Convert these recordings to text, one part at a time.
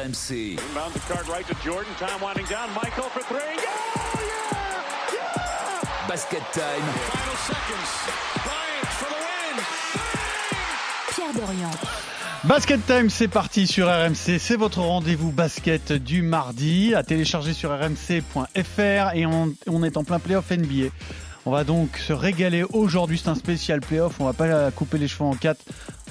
RMC. Inbound the card right to Jordan. Time winding down. Michael for three. Oh, yeah! Yeah! Basket time. Final seconds. Bryant for the win. Pierre Dorian. Basket Time, c'est parti sur RMC. C'est votre rendez-vous basket du mardi à télécharger sur rmc.fr et on, on est en plein playoff NBA. On va donc se régaler aujourd'hui. C'est un spécial playoff. On va pas couper les cheveux en quatre.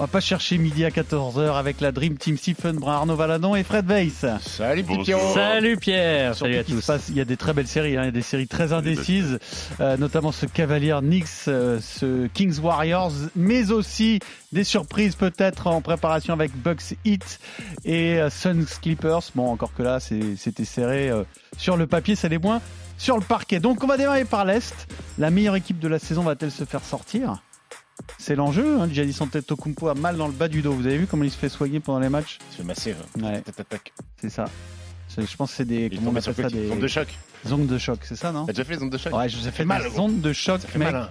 On va pas chercher midi à 14h avec la Dream Team Stephen Brun, Arnaud Valadon et Fred Weiss. Salut. Pierrot Salut Pierre, salut à tous. passe- il y a des très belles séries, hein, il y a des séries très indécises, euh, notamment ce Cavalier Knicks, euh, ce Kings Warriors, mais aussi des surprises peut-être en préparation avec Bucks Heat et euh, Suns Clippers. Bon, encore que là, c'est- c'était serré euh, sur le papier, ça l'est moins sur le parquet. Donc on va démarrer par l'Est. La meilleure équipe de la saison va-t-elle se faire sortir? C'est l'enjeu. Hein. Giannis Antetokounmpo a mal dans le bas du dos. Vous avez vu comment il se fait soigner pendant les matchs Il se fait masser. Ouais, Tac, tac, tac. c'est ça. C'est- Je pense que c'est des, Il comment on tombe sur appelle ça, petit. des de choc. des ondes de choc, c'est ça, non T'as déjà fait les ondes de choc Ouais, je les ai fait mal, des gros. ondes de choc, Ça fait mec. mal. hein.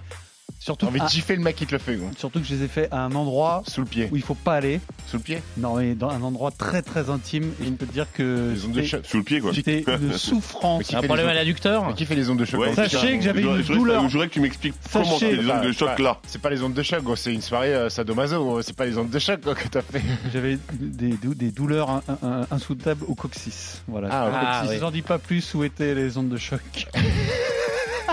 Surtout, T'as envie de à- gifler le mec qui te le fait, gros. surtout que je les ai fait à un endroit Sous le pied. où il faut pas aller. Sous le pied Non, mais dans un endroit très très intime. Et je peux te dire que Les ondes de c'était- choc. Sous le pied, quoi. c'était une souffrance. Un problème à l'adducteur Mais qui fait les ondes de choc Ouais. Sachez putain que j'avais une je voudrais- douleur. Je voudrais que tu m'expliques comment Sachez- c'est les ondes de choc là. C'est pas les ondes de choc, gros. C'est une soirée euh, sadomaso, gros. C'est pas les ondes de choc quoi, que t'as fait. J'avais des, des- des douleurs in- in- insoutenables au coccyx. Voilà. Ah, au Ah, coccyx. oui. Je n'en dis pas plus où étaient les ondes de choc.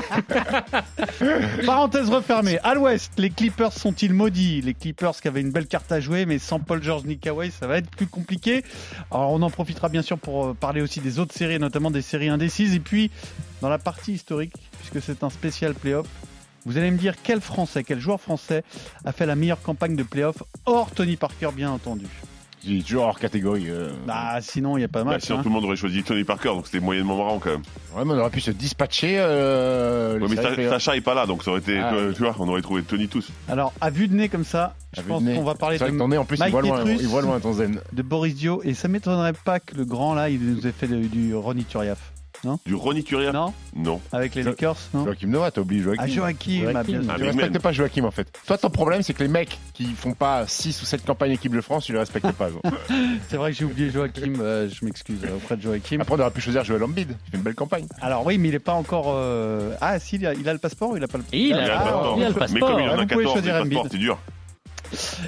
Parenthèse refermée. À l'ouest, les Clippers sont-ils maudits? Les Clippers qui avaient une belle carte à jouer, mais sans Paul George ni Kawhi, ça va être plus compliqué. Alors on en profitera bien sûr pour euh, parler aussi des autres séries, notamment des séries indécises. Et puis, dans la partie historique, puisque c'est un spécial playoff, vous allez me dire quel Français, quel joueur français a fait la meilleure campagne de playoff, hors Tony Parker bien entendu. Il est toujours hors catégorie. euh. Bah sinon, il n'y a pas Bah, mal. sinon, tout le monde aurait choisi Tony Parker, donc c'était moyennement marrant quand même. Ouais, mais on aurait pu se dispatcher. Euh, Ouais, les mais séries Sa- playoffs. Sacha est pas là, donc ça aurait été, Ah, tu vois, on aurait trouvé Tony tous. Alors, à vue de nez comme ça, je pense de nez. qu'on va parler C'est vrai que de, ton nez, en plus, il Mike voit loin. Petrus. Il voit loin ton zen. de Boris Dio et ça m'étonnerait pas que le grand là, il nous ait fait de- du Ronny Turiaf. Du Ronny Turia Non Non. Avec les Jo- Lakers, non Joachim Noah, t'as oublié Joachim. Ah, Joachim, bien sûr. Ah, Tu Big respectes man. pas Joachim en fait. Toi, ton problème, c'est que les mecs qui font pas 6 ou 7 campagnes équipe de France, tu les respectes pas. gros. C'est vrai que j'ai oublié Joachim, euh, je m'excuse euh, auprès de Joachim. Après, on aurait pu choisir Joel Embiid. Il fait une belle campagne. Alors oui, mais il est pas encore... euh, Ah si, il a, il a le passeport ou il a pas le Il a- Il a le Ah, passeport. il a le Mais passeport. comme il en Ah, a vous pouvez 14, choisir les passeports, Embiid. c'est dur.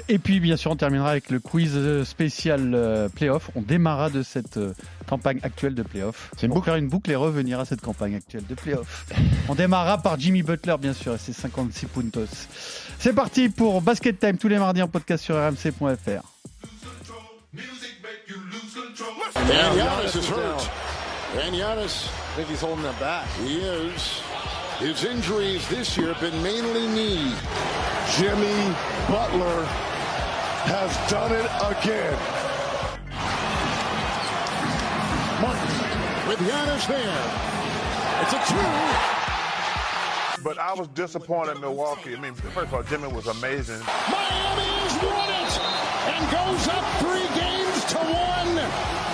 Et puis bien sûr on terminera avec le quiz euh, spécial euh, playoff. On démarrera de cette euh, campagne actuelle de playoff. C'est une va faire une boucle et revenir à cette campagne actuelle de playoff. On démarrera par Jimmy Butler bien sûr et ses 56 puntos. C'est parti pour Basket Time tous les mardis en podcast sur rmc.fr. And Giannis is hurt. And Giannis, I think he's holding that back. He is. His injuries this year have been mainly knee. Jimmy Butler has done it again. Martin with Giannis there. It's a two. But I was disappointed in Milwaukee. I mean, first of all, Jimmy was amazing. Miami has won it and goes up three games to one.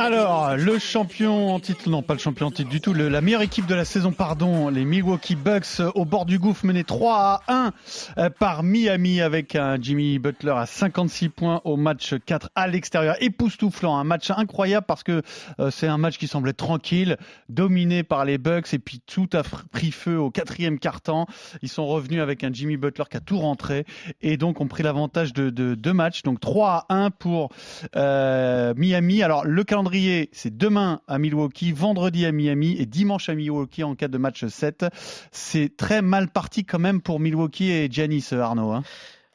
Alors, le champion en titre, non pas le champion en titre du tout, la meilleure équipe de la saison, pardon, les Milwaukee Bucks au bord du gouffre menés 3 à 1 euh, par Miami avec un Jimmy Butler à 56 points au match 4 à l'extérieur, époustouflant, un match incroyable parce que euh, c'est un match qui semblait tranquille, dominé par les Bucks et puis tout a pris feu au quatrième quart-temps. Ils sont revenus avec un Jimmy Butler qui a tout rentré et donc ont pris l'avantage de, de deux matchs, donc 3 à 1 pour euh, Miami. Alors le calendrier, c'est demain à Milwaukee, vendredi à Miami et dimanche à Milwaukee en cas de match 7. C'est très mal parti quand même pour Milwaukee et Giannis Arnaud. hein.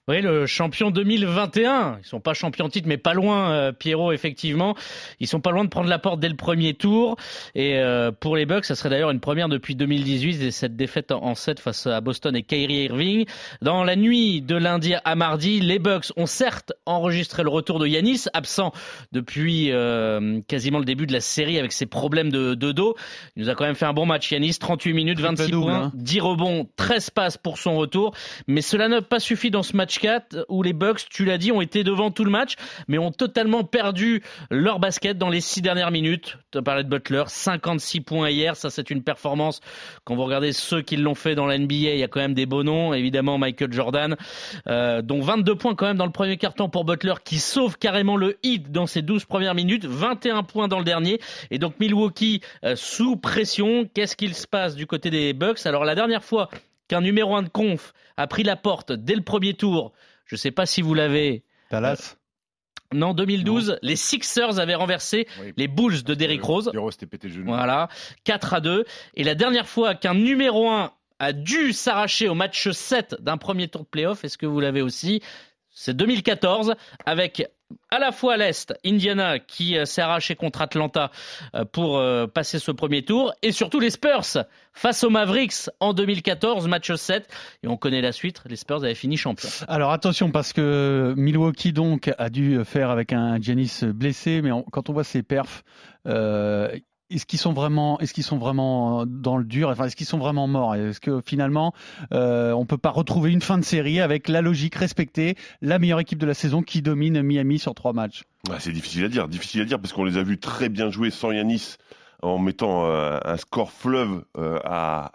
Oui, le champion 2021. Ils sont pas champions titre, mais pas loin, euh, Pierrot, effectivement. Ils sont pas loin de prendre la porte dès le premier tour. Et euh, pour les Bucks, ça serait d'ailleurs une première depuis 2018, et cette défaite en 7 face à Boston et Kyrie Irving. Dans la nuit de lundi à mardi, les Bucks ont certes enregistré le retour de Yanis, absent depuis euh, quasiment le début de la série avec ses problèmes de, de dos. Il nous a quand même fait un bon match, Yanis, 38 minutes, Triple 26 double, points, hein. 10 rebonds, 13 passes pour son retour. Mais cela n'a pas suffi dans ce match match 4 où les Bucks, tu l'as dit, ont été devant tout le match, mais ont totalement perdu leur basket dans les six dernières minutes. Tu as parlé de Butler, 56 points hier, ça c'est une performance. Quand vous regardez ceux qui l'ont fait dans la NBA, il y a quand même des beaux noms, évidemment Michael Jordan, euh, dont 22 points quand même dans le premier carton pour Butler, qui sauve carrément le hit dans ses 12 premières minutes, 21 points dans le dernier, et donc Milwaukee euh, sous pression. Qu'est-ce qu'il se passe du côté des Bucks? Alors la dernière fois qu'un numéro 1 de conf a pris la porte dès le premier tour, je ne sais pas si vous l'avez. Dallas Non, 2012, les Sixers avaient renversé Oui. les Bulls de Derrick Rose. Pété le genou. Voilà, 4 à 2. Et la dernière fois qu'un numéro 1 a dû s'arracher au match 7 d'un premier tour de playoff, est-ce que vous l'avez aussi C'est 2014, avec à la fois l'Est, Indiana qui euh, s'est arraché contre Atlanta euh, pour euh, passer ce premier tour, et surtout les Spurs face aux Mavericks en 2014, match 7. Et on connaît la suite, les Spurs avaient fini champions. Alors attention parce que Milwaukee donc a dû faire avec un Giannis blessé, mais quand on voit ses perfs, est-ce qu'ils sont vraiment, est-ce qu'ils sont vraiment dans le dur? Est-ce qu'ils sont vraiment morts? Est-ce que finalement, euh, on peut pas retrouver une fin de série avec la logique respectée, la meilleure équipe de la saison qui domine Miami sur trois matchs? C'est difficile à dire, difficile à dire parce qu'on les a vus très bien jouer sans Yanis en mettant euh, un score fleuve euh, à,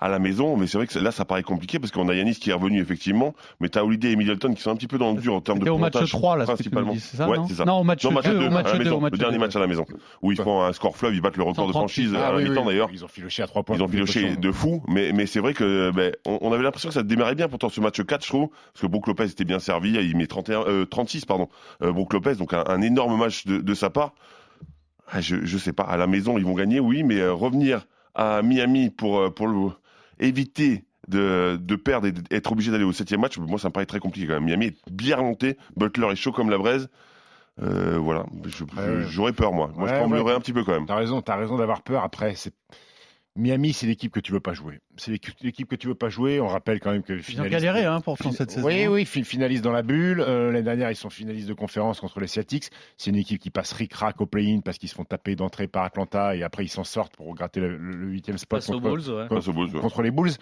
à la maison. Mais c'est vrai que là, ça paraît compliqué parce qu'on a Yanis qui est revenu effectivement, mais t'as Holiday et Middleton qui sont un petit peu dans le dur en termes de au match pourcentage, 3 là, principalement. dis, c'est ça ouais, non c'est ça. Non, au match Non, match 2, deux, au match à la 2, maison, au match le dernier 2. match à la maison, où ils font un score fleuve, ils battent le record de 136. franchise Ah à la oui, mi-temps oui. d'ailleurs. Ils ont filoché à 3 points. Ils ont filoché de fou, mais, mais c'est vrai que ben, on, avait l'impression que ça démarrait bien pourtant ce match 4, je trouve, parce que Brook Lopez était bien servi, il met 31, euh, 36, pardon, euh, Brook Lopez, donc un, un énorme match de, de sa part. Ah, Je, je sais pas, à la maison ils vont gagner, oui, mais euh, revenir à Miami pour, euh, pour le, éviter de, de perdre et d'être obligé d'aller au septième match, moi ça me paraît très compliqué quand même. Miami est bien remonté, Butler est chaud comme la braise. Euh, voilà, j'aurais peur moi. Moi je Ouais, ouais. pleurer un petit peu quand même. T'as raison, t'as raison d'avoir peur. Après, c'est Miami, c'est l'équipe que tu veux pas jouer. C'est l'équipe que tu veux pas jouer. On rappelle quand même que Ils ont finaliste- galéré hein, pourtant Fin- cette saison. Oui, oui, fi- finaliste dans la bulle. Euh, L'année dernière, ils sont finalistes de conférence contre les Celtics. C'est une équipe qui passe ric-rac au play-in parce qu'ils se font taper d'entrée par Atlanta et après ils s'en sortent pour gratter le huitième spot Bulls, ouais. Contre les Bulls.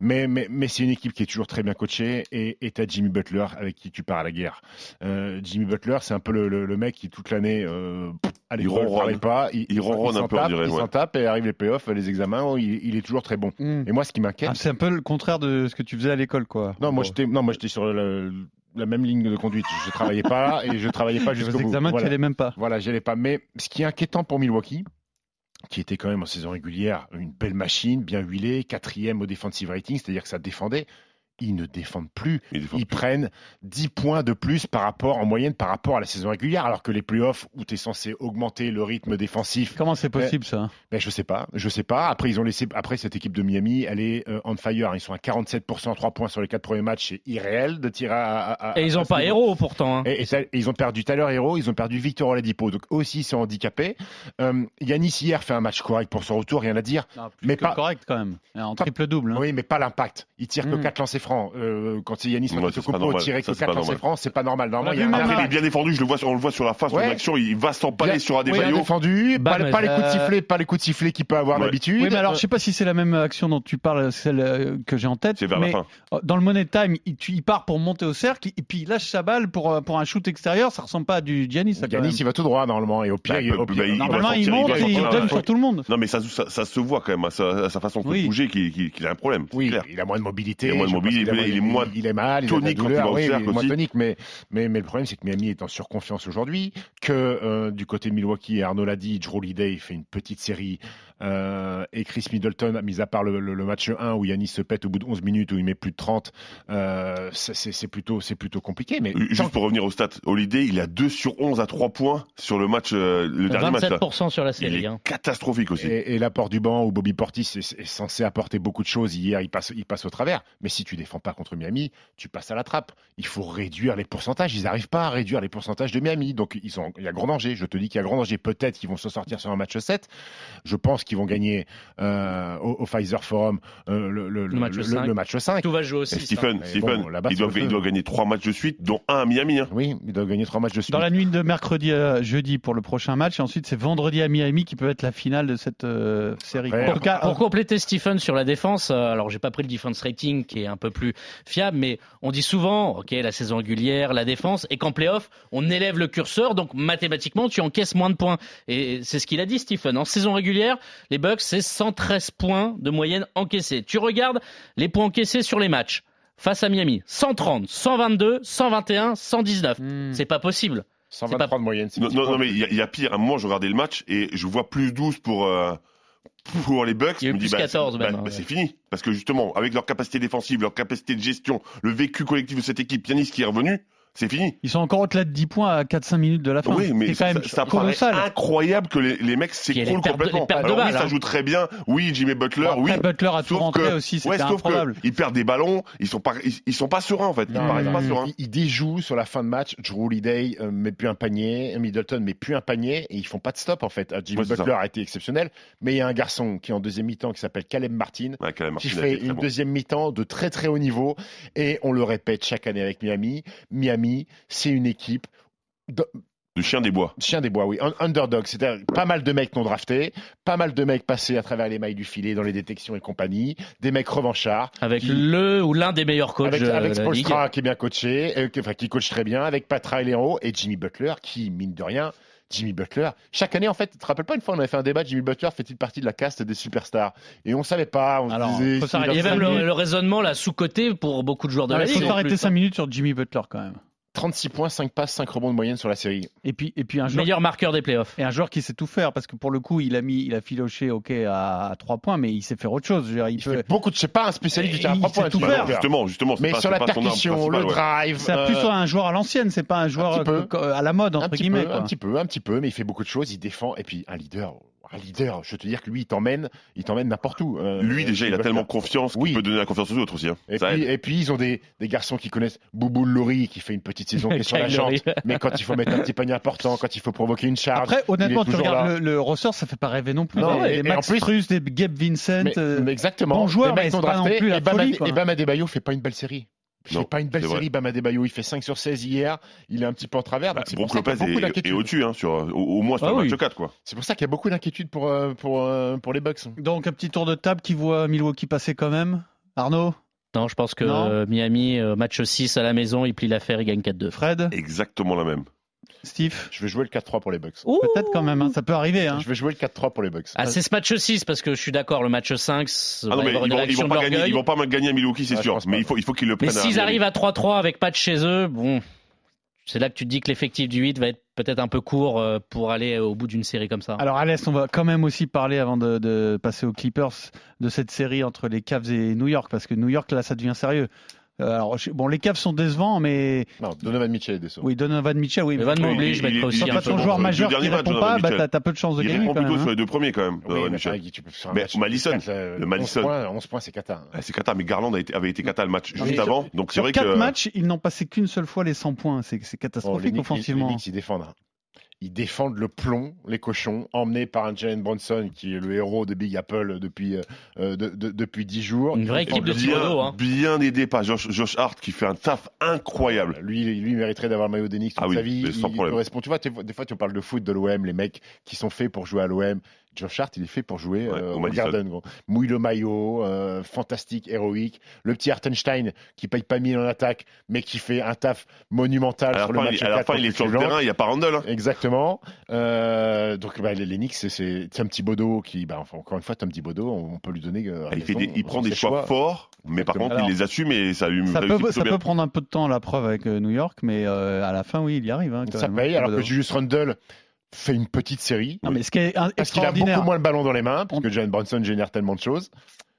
Mais, mais, mais c'est une équipe qui est toujours très bien coachée et et t'as Jimmy Butler avec qui tu pars à la guerre. Euh, Jimmy Butler, c'est un peu le, le- le mec qui toute l'année, euh, à Il ronronne. pas, il, Il ronronne s'en un peu, on tape, dirait, il ouais. s'en tape et arrive les playoffs, les examens, il, il est toujours très bon. Mm. Et moi, ce qui m'inquiète, Ah, c'est un peu le contraire de ce que tu faisais à l'école quoi. non, moi j'étais, non, moi j'étais sur le- la même ligne de conduite. Je travaillais pas et je travaillais pas jusqu'au bout. examens, tu Voilà. allais même pas. Voilà, j'y allais pas. Mais ce qui est inquiétant pour Milwaukee, qui était quand même en saison régulière une belle machine, bien huilée, quatrième au defensive rating, c'est-à-dire que ça défendait. Ils ne défendent plus. Ils défendent Ils prennent 10 points de plus par rapport, en moyenne par rapport à la saison régulière, alors que les playoffs où tu es censé augmenter le rythme défensif, Comment c'est possible ça? ben, je sais pas, je sais pas. Après, ils ont laissé, après cette équipe de Miami, elle est euh, on fire. Ils sont à 47% à 3 points sur les 4 premiers matchs. C'est irréel de tirer à, à- à- Et ils à ont ce pas héros pourtant. hein. Et, et ça- et ils ont perdu Tyler Hero, ils ont perdu Victor Oladipo, donc aussi ils sont handicapés. Euh, Yanis hier fait un match correct pour son retour, rien à dire. Mais Mais pas pas- correct quand même. En Pas- triple double. Oui, mais pas l'impact. Il tire que Mm. 4 lancers francs. Euh, quand c'est Yanis Antetokounmpo tirer que c'est 4 pas lancers francs, c'est pas normal. Normalement, il y a vu un même Après, il est bien défendu, je le vois, sur- on le voit sur la face Ouais. en action, il va s'empaler sur un des bien maillots. défendu, pas, pas les coups de euh, sifflet, pas les coups de sifflet qu'il peut avoir Ouais. d'habitude. Oui, mais alors je sais pas si c'est la même action dont tu parles, celle euh, que j'ai en tête. C'est vers mais la fin. euh, dans le money time, il, part pour monter au cercle et puis il lâche sa balle pour, pour un shoot extérieur. Ça ressemble pas à du Giannis. Même. il va tout droit normalement et au pire, Normalement, il monte et il donne sur tout le monde. Non, mais ça, se voit quand même à sa, façon de bouger qu'il a un problème. Oui, il a moins de mobilité. Il a moins de je pense mobilité, a il est moins il est mal, il a tonique il va au oui, il moins tonique, mais, mais, mais le problème, c'est que Miami est en surconfiance aujourd'hui, que euh, du côté de Milwaukee, et Arnaud l'a dit, Drew Holiday fait une petite série, euh, et Chris Middleton, mis à part le, le- le match 1 où Yanis se pète au bout de 11 minutes, où il met plus de 30, euh, c'est- plutôt, c'est plutôt compliqué. Mais Juste pour revenir au stats, Holiday, il a 2 sur 11 à 3 points sur le match, euh, le dernier match. là. 27% sur la Il série. est hein. catastrophique aussi. Et, et l'apport du banc où Bobby Portis est, est censé apporter beaucoup de choses. Hier, il passe, il passe au travers. Mais si tu défends pas contre Miami, tu passes à la trappe. Il faut réduire les pourcentages. Ils n'arrivent pas à réduire les pourcentages de Miami. Donc, ils sont, il y a grand danger. Je te dis qu'il y a grand danger. Peut-être qu'ils vont se sortir sur un match 7. Je pense qu'ils vont gagner euh, au, au Pfizer Forum euh, le, le, Le match le- cinq. le match 5. Tout va jouer Et aussi. ça. Stephen, Stephen bon, il, doit, il doit gagner trois matchs de suite, dont un à Miami. hein. Oui, ils doivent gagner trois matchs de suite. Dans la nuit de mercredi à jeudi pour le prochain match, et ensuite c'est vendredi à Miami qui peut être la finale de cette euh, série. Cas, Pour compléter Stephen sur la défense, euh, alors j'ai pas pris le defense rating qui est un peu plus fiable, mais on dit souvent, ok, la saison régulière, la défense, et qu'en playoff, on élève le curseur, donc mathématiquement, tu encaisses moins de points. Et c'est ce qu'il a dit, Stephen. En saison régulière, les Bucks, c'est 113 points de moyenne encaissés. Tu regardes les points encaissés sur les matchs. Face à Miami, 130, 122, 121, 119. Hmm. C'est pas possible. 123 de moyenne. c'est Non, non, non, mais il y, a- il y a pire. À un moment, je regardais le match et je vois plus 12 pour, euh, pour les Bucks. Il y a eu plus dis, bah, 14 c'est- même, bah, bah, ouais. c'est fini. Parce que justement, avec leur capacité défensive, leur capacité de gestion, le vécu collectif de cette équipe, Yanis qui est revenu, c'est fini. Ils sont encore au-delà de 10 points à 4-5 minutes de la fin. Oui, mais c'est quand ça, même ça paraît colossal. incroyable que les, les mecs s'écroulent de- complètement. de Alors oui, balles, ça hein. joue très bien. Oui, Jimmy Butler, oui. Butler a tout Sauf rentré que- aussi, ouais, c'était sauf que improbable. ils perdent des ballons, ils sont pas, ils, ils sont pas sereins en fait. Ils Non, paraissent non, pas non. sereins. Ils, ils déjouent sur la fin de match. Drew Holiday euh, met plus un panier, Middleton met plus un panier et ils font pas de stop en fait. Euh, Jimmy Ouais, Butler a été exceptionnel, mais il y a un garçon qui est en deuxième mi-temps qui s'appelle Caleb Martin Ouais, qui Martin a fait une deuxième mi-temps de très très haut niveau et on le répète chaque année avec Miami. Miami, c'est une équipe de- de chien des bois. chien des bois, oui, un underdog, c'est-à-dire pas mal de mecs non draftés, pas mal de mecs passés à travers les mailles du filet dans les détections et compagnie, des mecs revanchards. Avec qui- le ou l'un des meilleurs coachs avec, de avec la ligue. Spoelstra qui est bien coaché, euh, qui- enfin, qui coach très bien, avec Pat Riley et Jimmy Butler qui, mine de rien, Jimmy Butler. Chaque année, en fait, tu te rappelles pas une fois, on avait fait un débat, Jimmy Butler fait-il partie de la caste des superstars? Et on savait pas, on Alors, disait. faut Il y a a même cinq le, le raisonnement là sous-côté pour beaucoup de joueurs de Non, la Il ligue. faut en s'arrêter plus, 5 hein. minutes sur Jimmy Butler quand même. 36 points, 5 passes, 5 rebonds de moyenne sur la série. Et puis, et puis un joueur Meilleur marqueur des playoffs. Et un joueur qui sait tout faire, parce que pour le coup, il a mis, il a filoché, ok, à, 3 points, mais il sait faire autre chose. Je veux dire, il Il peut- fait beaucoup de. C'est pas un spécialiste du tir à il 3 sait points. tout faire. Justement, justement, Mais pas, sur la percussion, le ouais. drive. C'est euh, plus un joueur à l'ancienne, c'est pas un joueur peu. à la mode, entre un petit, guillemets. peu, quoi. un petit peu, un petit peu, mais il fait beaucoup de choses, il défend, et puis un leader, un leader, je veux te dire que lui, il t'emmène, il t'emmène n'importe où. euh, Lui, déjà, il a tellement confiance qu'il Oui. peut donner la confiance aux autres aussi. hein. Et puis, aide. et puis, ils ont des, des garçons qui connaissent Boubou Lori, qui fait une petite saison qui est sur la jante, mais quand il faut mettre un petit panier important, quand il faut provoquer une charge. Après, honnêtement, il est tu regardes le, le roster, ça fait pas rêver non plus. Non, des, et- des et en plus- des Gabe Vincent. Mais, euh, mais exactement. bon joueur, des mais non pas non plus la et folie, quoi. Et Bam Adebayo fait pas une belle série. Fait pas une belle c'est vrai. série, Bam Adebayo. Il fait 5 sur 16 hier. Il est un petit peu en travers. Bah, donc c'est pour Brook ça qu'il y a Lopez beaucoup est, au-dessus, hein, sur, au, au moins sur Ah le oui. match 4. Quoi. C'est pour ça qu'il y a beaucoup d'inquiétudes pour, euh, pour, euh, pour les Bucks. Donc, un petit tour de table qui voit Milwaukee passer quand même? Arnaud, Non, je pense que Non. euh, Miami, match 6 à la maison, il plie l'affaire, il gagne 4-2. Fred, Exactement la même. Steve. Je vais jouer le 4-3 pour les Bucks. Peut-être quand même, hein, ça peut arriver. Hein. Je vais jouer le 4-3 pour les Bucks. Ah, c'est ce match 6 parce que je suis d'accord, le match 5, ça Ah va non, mais ils vont, ils vont pas gagner, ils vont pas gagner à Milwaukee, c'est sûr. Mais il faut, il faut qu'ils le Mais prennent. à s'ils arrivent à 3-3 avec pas de chez eux, bon, c'est là que tu te dis que l'effectif du 8 va être peut-être un peu court euh, pour aller au bout d'une série comme ça. Alors, l'Est, on va quand même aussi parler, avant de, de passer aux Clippers, de cette série entre les Cavs et New York, parce que New York, là, ça devient sérieux. Euh, Alors, bon, les Cavs sont décevants, mais Non, Donovan Mitchell est décevant. oui, Donovan Mitchell, oui. Evan Oui, Mobley, il- je il- mettrais il- aussi Quand il- un t'as ton il- joueur il- majeur qui répond pas, bah, t'as t'as peu de chance de Il gagner répond quand même. plutôt hein. sur les deux premiers quand même. Donovan mais Mitchell. Mais quatre, euh, le 11 Madison. points, 11 points, c'est cata. Ah, C'est Qatar, mais Garland avait été Qatar le match juste mais avant. Donc c'est vrai quatre que. matchs, ils n'ont passé qu'une seule fois les 100 points. C'est Oh, catastrophique Knicks- offensivement. Les Knicks, ils défendent. Ils défendent le plomb, les cochons, emmenés par un Jalen Bronson qui est le héros de Big Apple depuis, euh, euh, de- de- depuis 10 jours. Une vraie équipe de Thibodeau, hein. bien aidé par Josh, Josh Hart qui fait un taf incroyable. Lui, lui mériterait d'avoir le maillot d'Enix toute Ah oui, sa vie. sans il problème. correspond. Tu vois, des fois, tu parles de foot de l'OM, les mecs qui sont faits pour jouer à l'OM. Josh Hart, il est fait pour jouer Ouais, euh, au. Garden. gros. Mouille le maillot, euh, fantastique, héroïque. Le petit Hartenstein qui paye pas mille en attaque, mais qui fait un taf monumental À la sur le fin, match il, à la 4 fin, il est sur le terrain, il n'y a pas Randall. hein. Exactement. Euh, donc bah, les, Knicks, c'est- c'est Tom Thibodeau qui, bah, enfin, encore une fois, Tom Thibodeau, on, on peut lui donner. euh, Il, fait raison des- il prend des choix, forts, mais par contre, il les assume et ça lui Ça, peut, ça peut prendre un peu de temps la preuve avec New York, mais euh, à la fin, oui, il y arrive. hein, quand Ça même, paye, hein, alors que. Julius Randle fait une petite série. Non, mais ce qui est un- Parce qu'il a beaucoup moins le ballon dans les mains, parce que Jalen Bronson génère tellement de choses.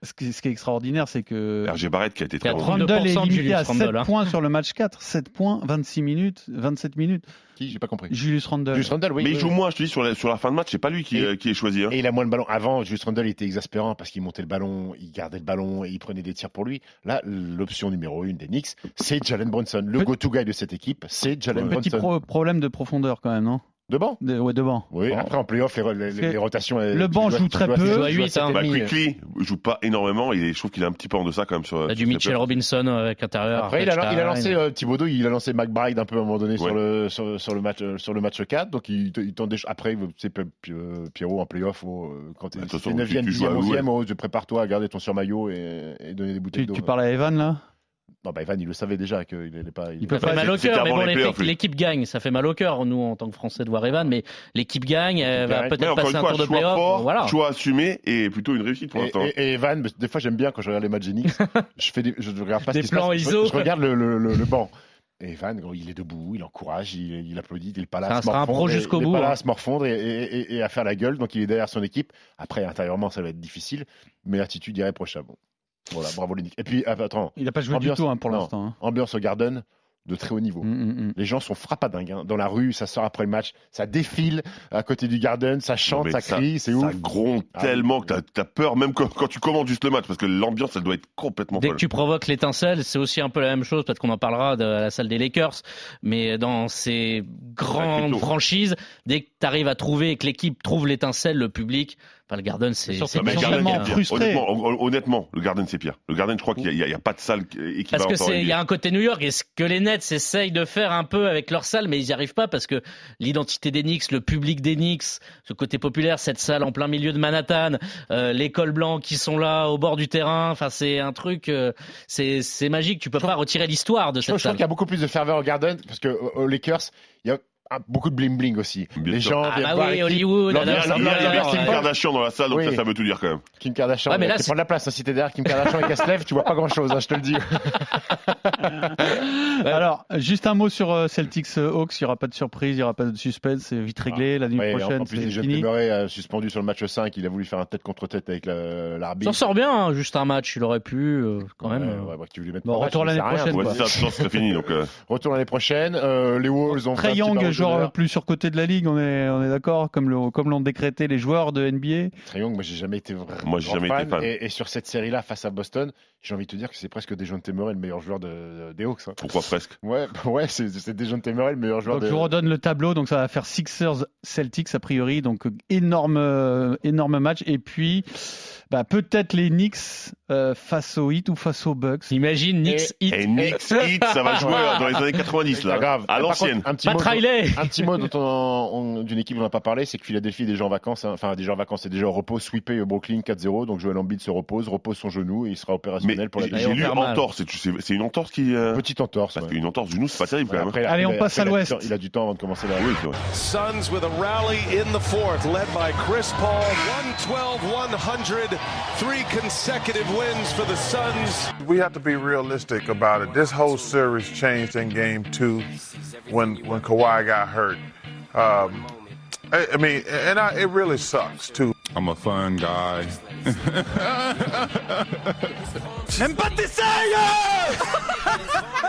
ce qui, ce qui est extraordinaire, c'est que RG Barrett qui a été très bon. 32% Randle est limité Julius à 7 Randle, hein. points sur le match 4. 7 points, 26 minutes, 27 minutes. Qui? J'ai pas compris. Julius Randle. Julius Randle, oui. mais il joue moins, je te dis, sur la, sur la fin de match, c'est pas lui qui, Et- euh, qui est choisi. hein. Et il a moins le ballon. Avant, Julius Randle était exaspérant parce qu'il montait le ballon, il gardait le ballon et il prenait des tirs pour lui. Là, l'option numéro une des Knicks, c'est Jalen Brunson. Le Pe- go-to guy de cette équipe, c'est Jalen Petit Brunson. pro- problème de profondeur quand même, non? De banc De- Ouais, devant. Oui, après en playoff, les, les- les rotations. le banc joue très peu. Il joue à huit, hein. Bah, Quickly joue pas énormément. Il est, je trouve qu'il a un petit peu en deçà quand même sur. T'as du Mitchell. Robinson euh, avec intérieur. Après, il a, il a lancé euh, Thibodeau, il a lancé McBride un peu à un moment donné sur, le, sur, sur le match, euh, sur le match 4. Donc, il, il tente des choses. Après, c'est euh, Pierrot en playoff, euh, quand tu De es toute façon, 9e, tu joues 10e, à 11e, oh, je prépare-toi à garder ton surmaillot et, et donner des bouteilles Tu, d'eau. tu parles à Evan là? Non, bah, Evan, il le savait déjà qu'il n'allait pas. Il peut pas- mal au cœur, mais bon, l'équipe gagne, ça fait mal au cœur, nous, en tant que Français, de voir Evan, mais l'équipe gagne, elle va peut-être encore passer une un fois, tour de choix playoff. Voilà. choix assumé et plutôt une réussite pour Et, l'instant. et- et Evan, des fois j'aime bien quand je regarde les matchs Genix, je fais des, je regarde pas Des ce plans je- ISO. Je, regarde le, le, le, le banc. Et Evan, gros, il est debout, il encourage, il, il applaudit, il est pas là Ça à se morfondre, il est bout, pas là hein. à se morfondre et, et- et- et à faire la gueule, donc il est derrière son équipe. Après, intérieurement, ça va être difficile, mais l'attitude irréprochable. Voilà, bravo Knicks. Et puis, ah, attends, Il n'a pas joué Ambiance- du tout hein, pour l'instant. hein. ambiance au Garden de très haut niveau. Mm, mm, mm. Les gens sont frappadingues. Hein. Dans la rue, ça sort après le match, ça défile à côté du Garden, ça chante, ça crie, c'est ouf. Ça gronde Ah, tellement que t'as as peur, même quand, quand tu commandes juste le match, parce que l'ambiance, elle doit être complètement Dès folle. que tu provoques l'étincelle, c'est aussi un peu la même chose, peut-être qu'on en parlera de la salle des Lakers, mais dans ces grandes crypto. franchises, dès que tu arrives à trouver et que l'équipe trouve l'étincelle, le public, enfin, le Garden, c'est pire. frustrés. Honnêtement, hon- honnêtement, le Garden, c'est pire. Le Garden, je crois qu'il n'y a, il y a pas de salle équivalente. Parce que il y a un côté New York et ce que les Nets essayent de faire un peu avec leur salle, mais ils n'y arrivent pas parce que l'identité des Knicks, le public des Knicks, ce côté populaire, cette salle en plein milieu de Manhattan, euh, les cols blancs qui sont là au bord du terrain, enfin c'est un truc, euh, c'est, c'est magique. Tu peux pas retirer l'histoire de Je cette trouve, je trouve salle. qu'il y a beaucoup plus de ferveur au Garden parce que aux Lakers, il y a un- beaucoup de bling bling aussi. Bien les sûr. gens Ah viennent bah voir oui. Hollywood, y a, il y a- Kim Kardashian dans la salle, donc Oui. ça, ça veut tout dire quand même. Kim Kardashian, Ouais, mais là, tu c'est- prends de la place. hein, si t'es derrière Kim Kardashian et qu'elle se lève, tu vois pas grand chose, je te le dis. Alors, juste un mot sur euh, Celtics euh, Hawks. Il n'y aura pas de surprise, il n'y aura pas de suspense. C'est vite réglé. La nuit Ouais, prochaine, en plus, c'est fini. Suspendu sur le match 5, il a voulu faire un tête contre tête avec l'arbitre. sort bien, hein, juste un match, il aurait pu euh, quand même. Ouais, euh. ouais, bah, tu voulais mettre Bon, retour l'année prochaine, toi. Ouais, c'est ça, je pense que c'est fini. Donc, Retour l'année prochaine. Les Wolves ont joueur plus surcoté de la ligue, on est, on est d'accord, comme le- comme l'ont décrété les joueurs de NBA. Trey Young, moi j'ai jamais été vraiment Moi, j'ai grand jamais été fan. Et, et sur cette série-là face à Boston, j'ai envie de te dire que c'est presque Dejounte Murray le meilleur joueur de, des Hawks. hein. pourquoi presque? Ouais, ouais, c'est c'est Dejounte Murray le meilleur joueur Donc de. je vous redonne le tableau, donc ça va faire Sixers Celtics a priori, donc énorme euh, énorme match. Et puis bah, peut-être les Knicks euh, face aux Heat ou face aux Bucks. Imagine Knicks hit. Et Knicks Heat, ça va jouer euh, dans les années 90, C'est pas là. grave. À l'ancienne. contre, Un petit Pas mot, Riley. Un petit mot dont on- on- d'une équipe dont on n'a pas parlé, c'est que Philadelphie est déjà en vacances, hein. enfin déjà en vacances, c'est déjà au repos, sweepé Brooklyn 4-0, donc Joel Embiid se repose, repose son genou et il sera Mais opérationnel pour la j'ai lu entorse. C'est- une entorse qui. euh, petite entorse. Parce ouais. qu'une entorse du genou, c'est pas terrible quand même. après, Allez, on passe après, à l'ouest. Il a du temps avant de commencer la. Oui, c'est vrai. Suns with a rally in the fourth, led by Chris Paul. 112 100, three consecutive wins for the Suns. We have to be realistic about it. This whole series changed in game two when when Kawhi got hurt. Um, I, I mean, and I, it really sucks too. I'm a fun guy.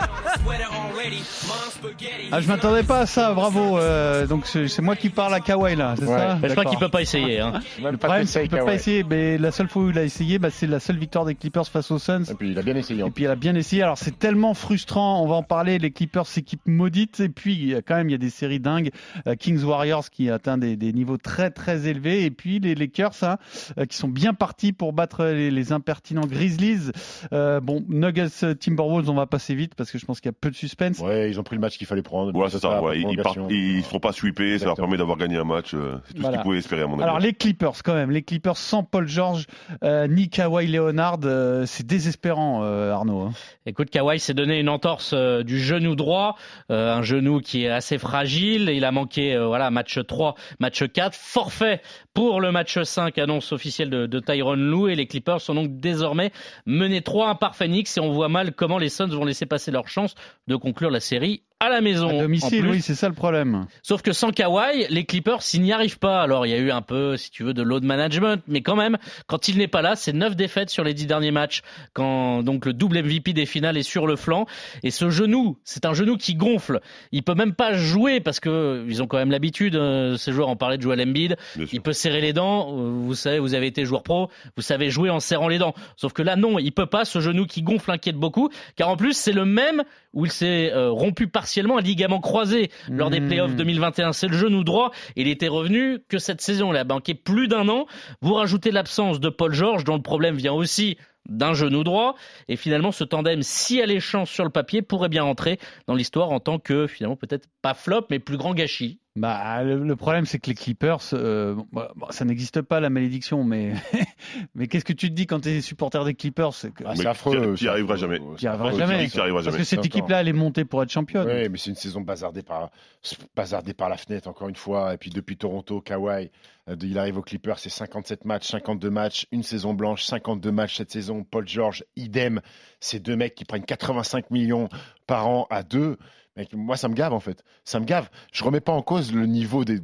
Ah, je m'attendais pas à ça, bravo. euh, donc c'est c'est moi qui parle à Kawhi là, c'est Ouais. ça Mais je crois qu'il peut pas essayer. Hein. Le problème, c'est qu'il peut Kawhi. pas essayer, mais la seule fois où il a essayé, bah, c'est la seule victoire des Clippers face aux Suns. Et puis il a bien essayé. hein. Et puis elle a bien essayé. Alors c'est tellement frustrant. On va en parler. Les Clippers, c'est équipe maudite. Et puis il y a quand même il y a des séries dingues. Euh, Kings Warriors qui atteint des, des niveaux très très élevés. Et puis les Lakers hein, euh, qui sont bien partis pour battre les, les impertinents Grizzlies. Euh, bon Nuggets Timberwolves, on va passer vite parce que je pense qu'il y a peu de suspense. Ouais, ils ont pris le match qu'il fallait prendre. Ouais, c'est ça. Ouais, ils, prolongation. ils se font pas sweeper, ça leur permet d'avoir gagné un match. euh, C'est tout ce qu'ils pouvaient espérer à mon avis. Alors les Clippers quand même, les Clippers sans Paul George euh, ni Kawhi Leonard, euh, c'est désespérant euh, Arnaud. hein. Écoute, Kawhi s'est donné une entorse euh, du genou droit, euh, un genou qui est assez fragile. Il a manqué, euh, voilà, match 3, match 4, forfait pour le match 5, annonce officielle de, de Tyron Lue. Et les Clippers sont donc désormais menés 3-1 par Phoenix. Et on voit mal comment les Suns vont laisser passer leur chance de conclure la série à la maison. À En domicile, plus. oui, c'est ça le problème. Sauf que sans Kawhi, les Clippers, s'ils n'y arrivent pas, alors il y a eu un peu, si tu veux, de load management, mais quand même, quand il n'est pas là, c'est neuf défaites sur les dix derniers matchs, quand donc le double MVP des finales est sur le flanc. Et ce genou, c'est un genou qui gonfle. Il peut même pas jouer parce que ils ont quand même l'habitude, euh, ces joueurs, en parlait de Joel Embiid, il peut serrer les dents. euh, Vous savez, vous avez été joueur pro, vous savez jouer en serrant les dents. Sauf que là, non, il peut pas. Ce genou qui gonfle inquiète beaucoup, car en plus, c'est le même où il s'est euh, rompu partiellement un ligament croisé lors des playoffs 2021. C'est le genou droit. Il était revenu que cette saison. Il a banqué plus d'un an. Vous rajoutez l'absence de Paul George, dont le problème vient aussi d'un genou droit. Et finalement, ce tandem, si alléchant sur le papier, pourrait bien rentrer dans l'histoire en tant que, finalement, peut-être pas flop, mais plus grand gâchis. Bah, le, problème, c'est que les Clippers, euh, bon, bon, ça n'existe pas la malédiction, mais mais qu'est-ce que tu te dis quand tu es supporter des Clippers c'est que- Ah, affreux. qui- c'est arrivera affreux. jamais. Qui arrivera jamais. Parce jamais. que cette équipe-là, elle est montée pour être championne. Oui, mais c'est une saison bazardée par, bazardée par la fenêtre, encore une fois. Et puis depuis Toronto, Kawhi, euh, il arrive aux Clippers, c'est 57 matchs, 52 matchs, une saison blanche, 52 matchs cette saison. Paul George, idem. Ces deux mecs qui prennent 85 millions par an à deux. Moi, ça me gave en fait. Ça me gave. Je remets pas en cause le niveau des,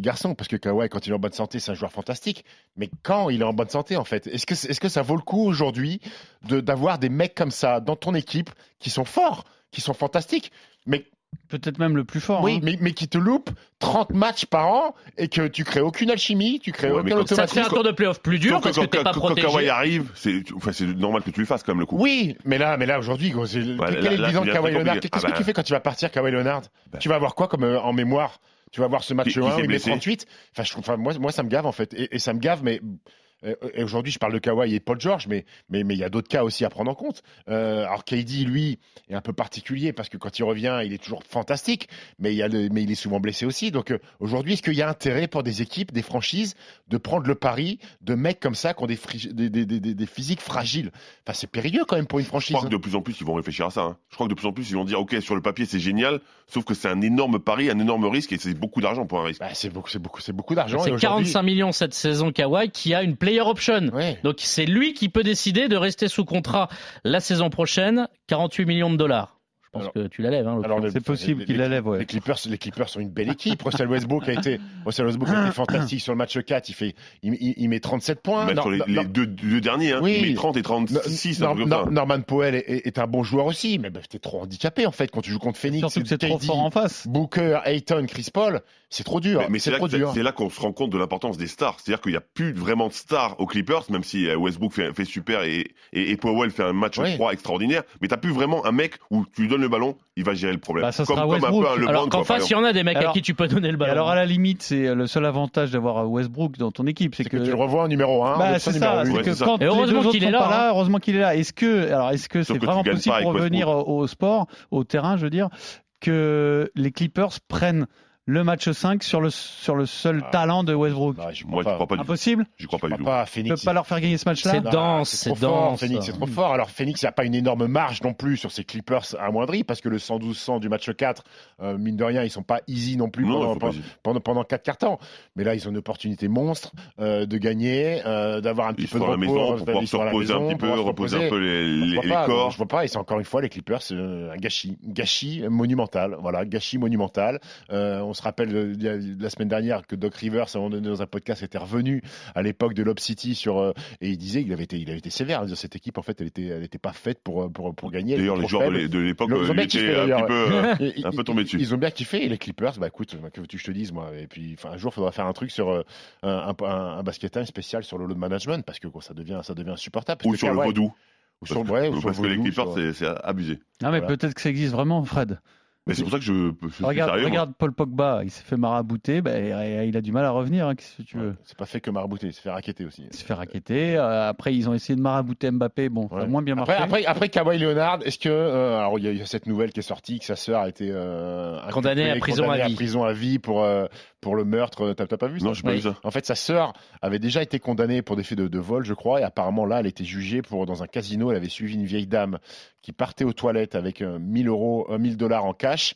garçons parce que Kawhi, quand il est en bonne santé, c'est un joueur fantastique. Mais quand il est en bonne santé, en fait, est-ce que, est-ce que ça vaut le coup aujourd'hui d'avoir des mecs comme ça dans ton équipe qui sont forts, qui sont fantastiques, mais Peut-être même le plus fort. oui, hein. mais, mais qui te loupent 30 matchs par an et que tu crées aucune alchimie, tu crées Ouais, aucun Ça te fait un tour de playoff plus dur Quand- parce que quand- t'es pas quand- quand protégé. Kawhi arrive, c'est enfin, c'est normal que tu le fasses quand même le coup. Oui, mais là, mais là aujourd'hui, gros, c'est- quel là- est le bilan de Kawhi Leonard? Qu'est-ce Ah que bah. tu fais quand tu vas partir, Kawhi Leonard? Bah. Tu vas avoir quoi comme euh, en mémoire? Tu vas voir ce match Qui- qui 1 s'est il met blessé 38. Enfin, je trouve, enfin, moi, moi, ça me gave en fait, et, et ça me gave, mais. Euh, Et aujourd'hui, je parle de Kawhi et Paul George, mais mais mais il y a d'autres cas aussi à prendre en compte. Euh, alors KD, lui, est un peu particulier parce que quand il revient, il est toujours fantastique, mais il y a le, mais il est souvent blessé aussi. Donc euh, aujourd'hui, est-ce qu'il y a intérêt pour des équipes, des franchises, de prendre le pari de mecs comme ça qui ont des, fri- des, des, des, des- des physiques fragiles? Enfin, c'est périlleux quand même pour une Je franchise. crois que de plus en plus, ils vont réfléchir à ça. hein. Je crois que de plus en plus, ils vont dire, OK, sur le papier, c'est génial, sauf que c'est un énorme pari, un énorme risque, et c'est beaucoup d'argent pour un risque. Bah, c'est beaucoup, c'est beaucoup, c'est beaucoup d'argent. C'est aujourd'hui- 45 millions cette saison Kawhi qui a une player option. Ouais. Donc c'est lui qui peut décider de rester sous contrat la saison prochaine, 48 millions de dollars. Je pense Alors- que tu la lèves. Hein, C'est possible qu'il les- la lève, ouais. Les Clippers, les Clippers sont une belle équipe. Russell Westbrook a été, Russell Westbrook a été fantastique sur le match 4. Il fait, il, il- il met 37 points. Nor- sur les, deux, deux derniers, hein, Oui. il met 30 et 36, un Nor- truc comme Nor- ça. Norman Powell est, est- est un bon joueur aussi, mais bah, t'es trop handicapé en fait quand tu joues contre Phoenix. Surtout que c'est trop fort en face. Booker, Ayton, Chris Paul, c'est trop dur. Mais, mais c'est là, qu'on se rend compte de l'importance des stars. C'est-à-dire qu'il n'y a plus vraiment de stars aux Clippers, même si euh, Westbrook fait, fait super et, et, et Powell fait un match Oui. 3 extraordinaire. Mais t'as plus vraiment un mec où tu lui donnes le ballon, il va gérer le problème. Bah, ça comme, sera comme un peu un LeBron, Alors qu'en face, il y en a des mecs Alors- à qui tu peux donner le ballon. alors à la limite, c'est le seul avantage d'avoir Westbrook dans ton équipe, c'est que, tu le revois en numéro 1, Bah, c'est ça, que quand les heureusement qu'il est là, hein. heureusement qu'il est là. Est-ce que, alors, est-ce que c'est vraiment possible pour revenir au, au sport, au terrain, je veux dire, que les Clippers prennent le match 5 sur le, sur le seul Ah. talent de Westbrook Bah, je Moi, je crois pas du tout. Impossible J'y crois pas Je du tout. pas. Tu Phoenix, peux pas leur faire gagner ce match-là C'est dense, c'est c'est trop fort, dense. Phoenix, c'est trop fort. Alors Phoenix, il n'y a pas une énorme marge non plus sur ces Clippers amoindris parce que le 112-100 du match 4, euh, mine de rien, ils sont pas easy non plus Non, pendant, pas pendant, pendant, pendant 4 quarts temps. Mais là, ils ont une opportunité monstre euh, de gagner, euh, d'avoir un petit Ils peu de à la repos. maison pour ils pouvoir se reposer un petit peu, reposer un peu les, Je les, vois les pas, corps. Je vois pas. Et c'est encore une fois les Clippers, c'est un gâchis, gâchis monumental. Voilà, gâchis monumental. On se rappelle euh, la semaine dernière que Doc Rivers, à un moment donné dans un podcast, était revenu à l'époque de Lob City sur euh, et il disait qu'il avait été, il avait été sévère. hein, cette équipe, en fait, elle était, elle était pas faite pour pour pour gagner. D'ailleurs, les joueurs de faible. l'é- de l'époque, Ils euh, étaient un petit peu, euh, un peu ils- tombé dessus. Ils ont bien kiffé et les Clippers, bah écoute, que veux-tu que je te dise moi Et puis, un jour, il faudra faire un truc sur euh, un, un, un, un basket time spécial sur le load management parce que quoi, ça devient, ça devient insupportable. Parce Ou que sur le vaudou. Ou sur, ouais, ou sur Parce que les Clippers, sur- c'est- c'est abusé. Non, mais Voilà. peut-être que ça existe vraiment, Fred. Mais c'est pour ça que je, je Regarde, sérieux. regarde Paul Pogba, il s'est fait marabouter, bah, il a du mal à revenir, hein, qu'est-ce que tu veux Ouais, C'est pas fait que marabouter, c'est fait raqueter aussi. Il s'est fait raqueter. euh, après, ils ont essayé de marabouter Mbappé. Bon, ça a Ouais. moins bien Après, marché. après, après Kawhi Leonard, est-ce que euh, alors il y, a- il y a cette nouvelle qui est sortie que sa sœur a été euh, Condamnée à prison condamnée à vie. prison à vie pour euh, pour le meurtre. T'as t'as pas vu ça Non, j'ai pas Oui. vu ça. En fait, sa sœur avait déjà été condamnée pour des faits de, de vol, je crois, et apparemment là, elle était jugée pour dans un casino. Elle avait suivi une vieille dame qui partait aux toilettes avec euh, 1000 euros, euh, 1000 dollars en cash. Crash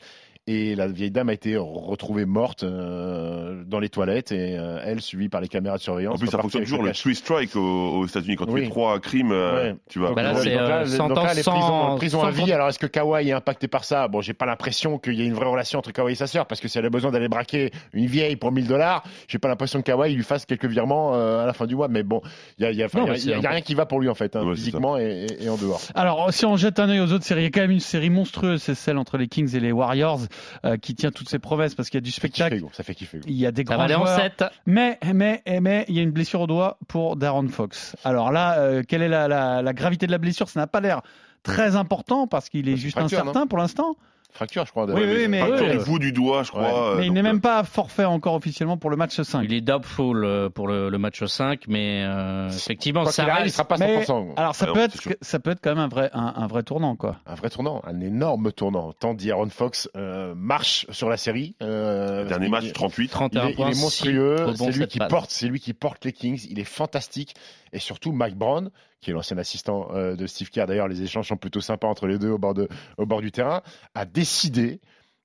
Et la vieille dame a été retrouvée morte euh, dans les toilettes et euh, elle suivie par les caméras de surveillance. En plus, ça fonctionne toujours le three strike aux, aux États-Unis. Quand tu Oui. fais trois crimes, euh, Ouais. tu vas. Bah là, Donc c'est, là, euh, donc sentence là, les prisons, sans- prison sans à vie. Alors, est-ce que Kawhi est impacté par ça? Bon, j'ai pas l'impression qu'il y ait une vraie relation entre Kawhi et sa sœur, parce que si elle a besoin d'aller braquer une vieille pour 1000 dollars, j'ai pas l'impression que Kawhi lui fasse quelques virements euh, à la fin du mois. Mais bon, il y a, y y y rien qui va pour lui en fait, hein, Ouais, physiquement et, et- et en dehors. Alors, si on jette un œil aux autres séries, il y a quand même une série monstrueuse, c'est celle entre les Kings et les Warriors, euh, qui tient toutes ses promesses parce qu'il y a du spectacle, ça fait kiffer. il y a des Ça va grands aller en joueurs. 7. Mais, mais, mais, il y a une blessure au doigt pour Darren Fox. Alors là, euh, quelle est la, la- la gravité de la blessure? Ça n'a pas l'air très important parce qu'il est juste fracture, incertain pour l'instant. Fracture, je crois. de- Oui, oui, mais- Fracture du bout du doigt, je crois. Ouais. euh, Mais il n'est euh, même pas forfait encore officiellement pour le match 5. Il est doubtful euh, pour le, le match 5, mais euh, effectivement, ça arrive, il sera pas Mais- 100%. alors ça Ah peut non, être ça peut être quand même un vrai un, un vrai tournant quoi. Un vrai tournant, un énorme tournant. Tant d'Aaron Fox euh, marche sur la série. euh, Dernier match, 38. Il 31 est, il points, est monstrueux, c'est lui qui porte, c'est lui qui porte les Kings. Il est fantastique et surtout Mike Brown, qui est l'ancien assistant euh, de Steve Kerr. D'ailleurs, les échanges sont plutôt sympas entre les deux au bord de, au bord du terrain. A décidé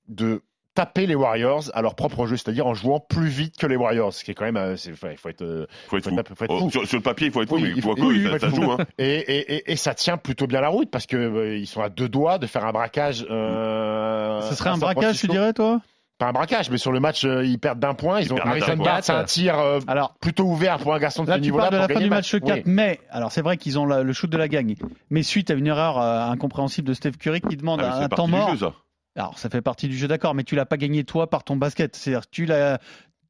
de taper les Warriors à leur propre jeu, c'est-à-dire en jouant plus vite que les Warriors, ce qui est quand même, il faut être euh, Faut être Faut fou. être- faut être Oh, fou. sur, sur le papier, il faut être fou, Oui, mais il faut- quoi, oui, il ça, fou. joue. Hein. Et, et, et, et ça tient plutôt bien la route parce que euh, ils sont à deux doigts de faire un braquage. Euh, Ce serait un braquage, tu dirais toi? Pas un braquage, mais sur le match, euh, ils perdent d'un point. Ils, Ils ont Harrison un tir euh, Alors plutôt ouvert pour un garçon de Là, ce niveau-là. de la fin du match Oui. 4, mais alors c'est vrai qu'ils ont la- le shoot de la gagne. Mais suite à une erreur euh, incompréhensible de Steph Curry qui demande Ah, un temps partie du mort. jeu, ça. Alors ça fait partie du jeu, d'accord, mais tu l'as pas gagné toi par ton basket. C'est-à-dire que tu l'as,